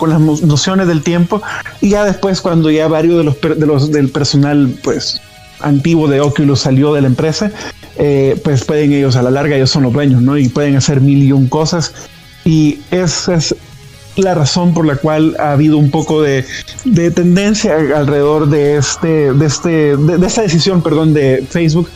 las nociones del tiempo y ya después cuando ya varios de los, de los del personal pues antiguo de Oculus salió de la empresa, eh, pues pueden ellos a la larga, ellos son los dueños, ¿no? Y pueden hacer mil y un cosas. Y esa es la razón por la cual ha habido un poco de, tendencia alrededor de este, de este, de esta decisión, perdón, de Facebook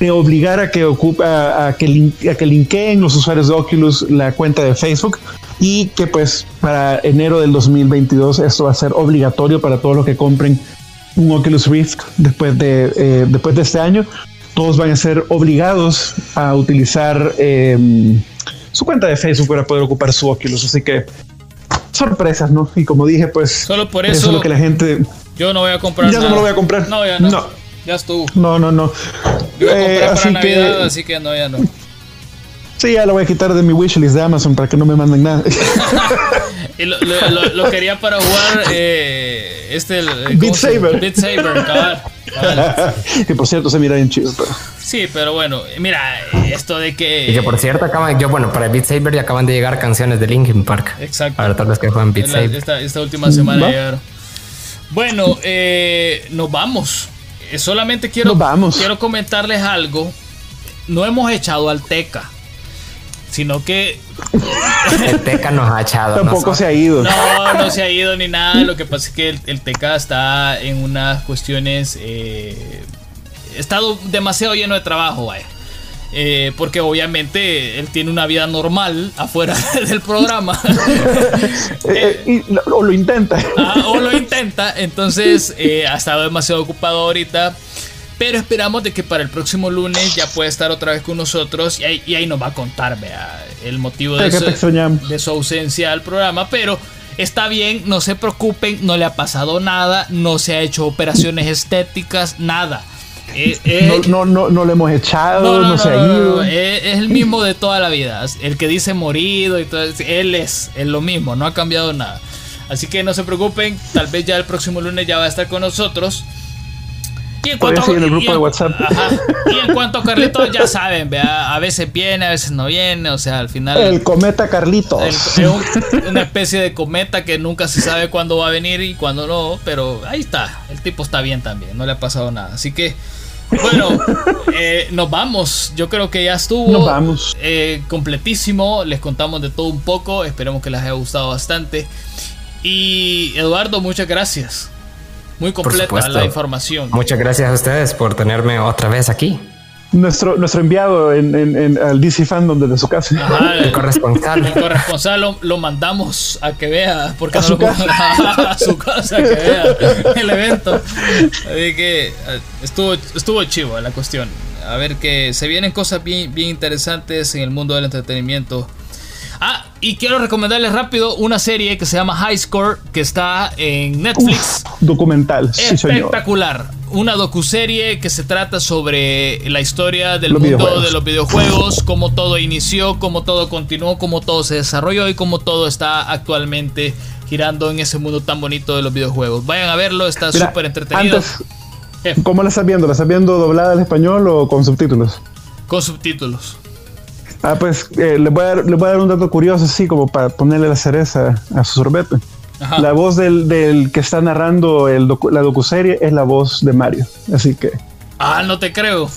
de obligar a que ocupa, a, que a que linkeen los usuarios de Oculus la cuenta de Facebook y que pues para enero del 2022 esto va a ser obligatorio para todos los que compren un Oculus Rift después de, eh, después de este año. Todos van a ser obligados a utilizar em, su cuenta de Facebook para poder ocupar su Oculus. Así que sorpresas, ¿no? Y como dije, pues solo por eso, es lo que la gente. Yo no voy a comprar. Ya no me lo voy a comprar. No, ya no. no. Ya estuvo. No, no, no. Yo voy a comprar eh, para Navidad, que, así que no, ya no. Sí, ya lo voy a quitar de mi wishlist de Amazon para que no me manden nada. y lo, lo, lo, quería para jugar eh, este el, Beat Saber. Beat Saber, cabal. que por cierto se mira bien chido, pero. Sí, pero bueno, mira, esto de que. Y que por cierto acaban, yo bueno, para Beat Saber ya acaban de llegar canciones de Linkin Park. Exacto. Para todos los que juegan Beat Saber. Esta, esta, última semana llegaron. Bueno, eh, nos vamos. Eh, solamente quiero, vamos. quiero comentarles algo. No hemos echado al Teca sino que el Teca nos ha echado. Tampoco se ha ido. No, no se ha ido ni nada. Lo que pasa es que el, Teca está en unas cuestiones. Eh, estado demasiado lleno de trabajo, vaya. Eh, porque obviamente él tiene una vida normal afuera del programa. Eh, o lo intenta. Ah, o lo intenta. Entonces ha estado demasiado ocupado ahorita. Pero esperamos de que para el próximo lunes ya pueda estar otra vez con nosotros y ahí, nos va a contar vea, el motivo de su, ausencia al programa. Pero está bien, no se preocupen, no le ha pasado nada, no se ha hecho operaciones estéticas, nada. Eh, eh, no, no, no, le hemos echado, no, se ha ido. Eh, es, el mismo de toda la vida. El que dice morido y todo, él es, es lo mismo, no ha cambiado nada. Así que no se preocupen, tal vez ya el próximo lunes ya va a estar con nosotros. Y en cuanto, en el grupo de WhatsApp. y en cuanto a Carlitos, ya saben, vea, a veces viene, a veces no viene, o sea, al final. El cometa Carlitos. es una especie de cometa que nunca se sabe cuándo va a venir y cuándo no, pero ahí está, el tipo está bien también, no le ha pasado nada. Así que, bueno, eh, nos vamos. Yo creo que ya estuvo. Nos vamos. Eh, completísimo, les contamos de todo un poco, esperemos que les haya gustado bastante. Y Eduardo, muchas gracias. Muy completa la información. Muchas gracias a ustedes por tenerme otra vez aquí. Nuestro, nuestro enviado en, en, al DC Fandom desde su casa. el, corresponsal. El corresponsal lo, mandamos a que vea, porque a, su, casa. a su casa que vea el evento. Así que eh, estuvo, estuvo chivo la cuestión. A ver que se vienen cosas bien, bien interesantes en el mundo del entretenimiento. Ah, y quiero recomendarles rápido una serie que se llama High Score, que está en Netflix. documental, Espectacular. Una docuserie que se trata sobre la historia del mundo de los videojuegos, cómo todo inició, cómo todo continuó, cómo todo se desarrolló y cómo todo está actualmente girando en ese mundo tan bonito de los videojuegos. Vayan a verlo, está súper entretenido. ¿Cómo la estás viendo? ¿La estás viendo doblada al español o con subtítulos? Con subtítulos. Ah, pues eh, le, voy a dar, le voy a dar un dato curioso, así como para ponerle la cereza a su sorbete. La voz del, del, que está narrando el la docuserie es la voz de Mario. Así que. Ah, no te creo.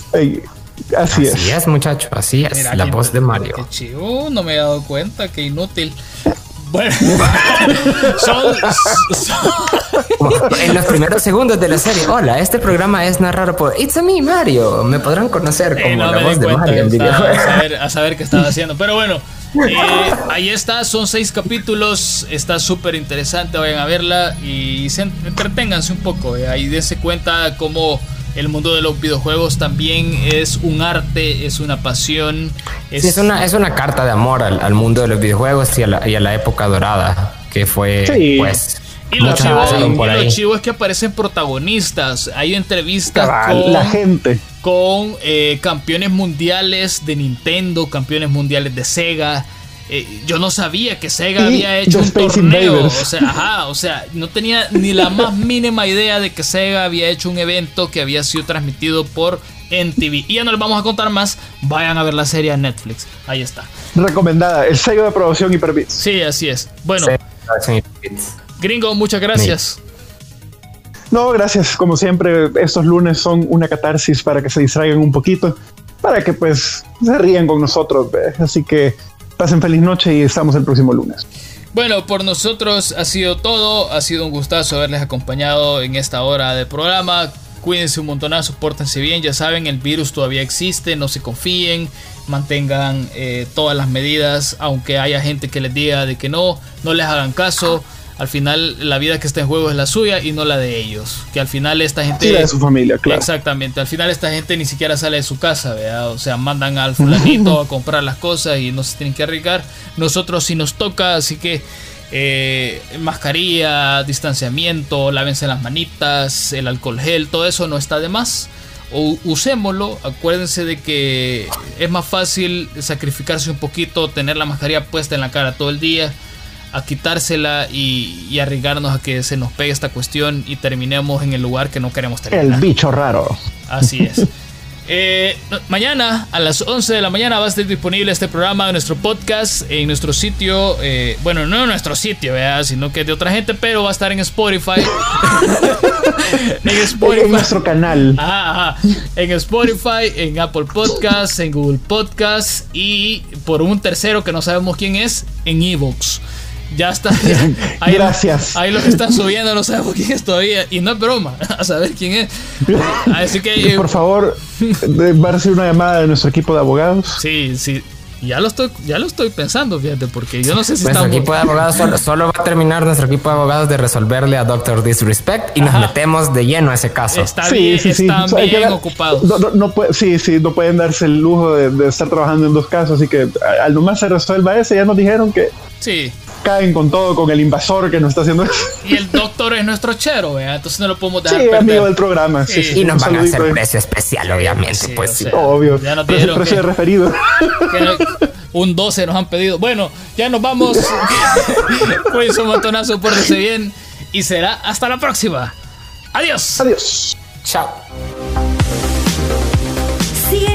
así, es. Así es, muchacho. Así es. la voz de Mario. Qué chivo, no me he dado cuenta. Qué inútil. Bueno, son, en los primeros segundos de la serie. Hola, este programa es narrado por It's a me Mario. Me podrán conocer como la voz de Mario a, saber, qué estaba haciendo. Pero bueno, eh, ahí está. Son seis capítulos. Está súper interesante. Vayan a verla y se entreténganse un poco. Eh. Ahí dense cuenta cómo el mundo de los videojuegos también es un arte, es una pasión. Es, es, una, es una carta de amor al, mundo de los videojuegos y a, la, época dorada, que fue pues... Y lo, chivo, es que aparecen protagonistas. Hay entrevistas con la gente. Con eh, campeones mundiales de Nintendo, campeones mundiales de Sega, eh, yo no sabía que Sega había hecho un torneo. O sea, ajá, o sea, no tenía ni la más mínima idea de que Sega había hecho un evento que había sido transmitido por NTV. Y ya no les vamos a contar más. Vayan a ver la serie en Netflix. Ahí está. Recomendada. El sello de aprobación Hyperbits. Sí, así es. Bueno. Gringo, muchas gracias. No, gracias. Como siempre, estos lunes son una catarsis para que se distraigan un poquito, para que pues se rían con nosotros. Así que Pasen feliz noche y estamos el próximo lunes. Bueno, por nosotros ha sido todo. Ha sido un gustazo haberles acompañado en esta hora de programa. Cuídense un montonazo, pórtense bien. Ya saben, el virus todavía existe. No se confíen. Mantengan eh, todas las medidas. Aunque haya gente que les diga de que no, no les hagan caso al final la vida que está en juego es la suya y no la de ellos. Que al final esta gente... de su familia, claro. Exactamente, al final esta gente ni siquiera sale de su casa, ¿verdad? O sea, mandan al fulanito a comprar las cosas y no se tienen que arriesgar. Nosotros sí nos toca, así que eh, mascarilla, distanciamiento, lávense las manitas, el alcohol gel, todo eso no está de más. O usémoslo, acuérdense de que es más fácil sacrificarse un poquito, tener la mascarilla puesta en la cara todo el día a quitársela y, y, arriesgarnos a que se nos pegue esta cuestión y terminemos en el lugar que no queremos terminar. El bicho raro. Así es. Eh, mañana a las 11 de la mañana va a estar disponible este programa de nuestro podcast en nuestro sitio. Eh, bueno, no en nuestro sitio, sino que de otra gente, pero va a estar en Spotify. en Spotify. En nuestro canal. En Spotify, en Apple Podcasts, en Google Podcasts y por un tercero que no sabemos quién es, en Evox. Ya está. Ahí, Gracias. Ahí lo que están subiendo no sabemos quién es todavía. Y no es broma, a saber quién es. Así que. por favor, va a recibir una llamada de nuestro equipo de abogados. Sí, sí. Ya lo estoy, ya lo estoy pensando, fíjate, porque yo no sé si nuestro equipo de abogados solo, va a terminar nuestro equipo de abogados de resolverle a Doctor Disrespect y nos metemos de lleno a ese caso. Está bien, sí, están bien ocupados. No, sí, sí, no pueden darse el lujo de, de, estar trabajando en dos casos, así que al nomás se resuelva ese, ya nos dijeron que sí caen con todo, con el invasor que nos está haciendo Y el doctor es nuestro chero, ¿vea? entonces no lo podemos dejar. Sí, amigo del programa. Sí. y nos van a hacer precio especial, obviamente. pues sí. Obvio. Ya nos precio, precio de referido. un 12 nos han pedido. Bueno, ya nos vamos. pues un montonazo, pórtese bien. Y será hasta la próxima. Adiós. Adiós. Chao.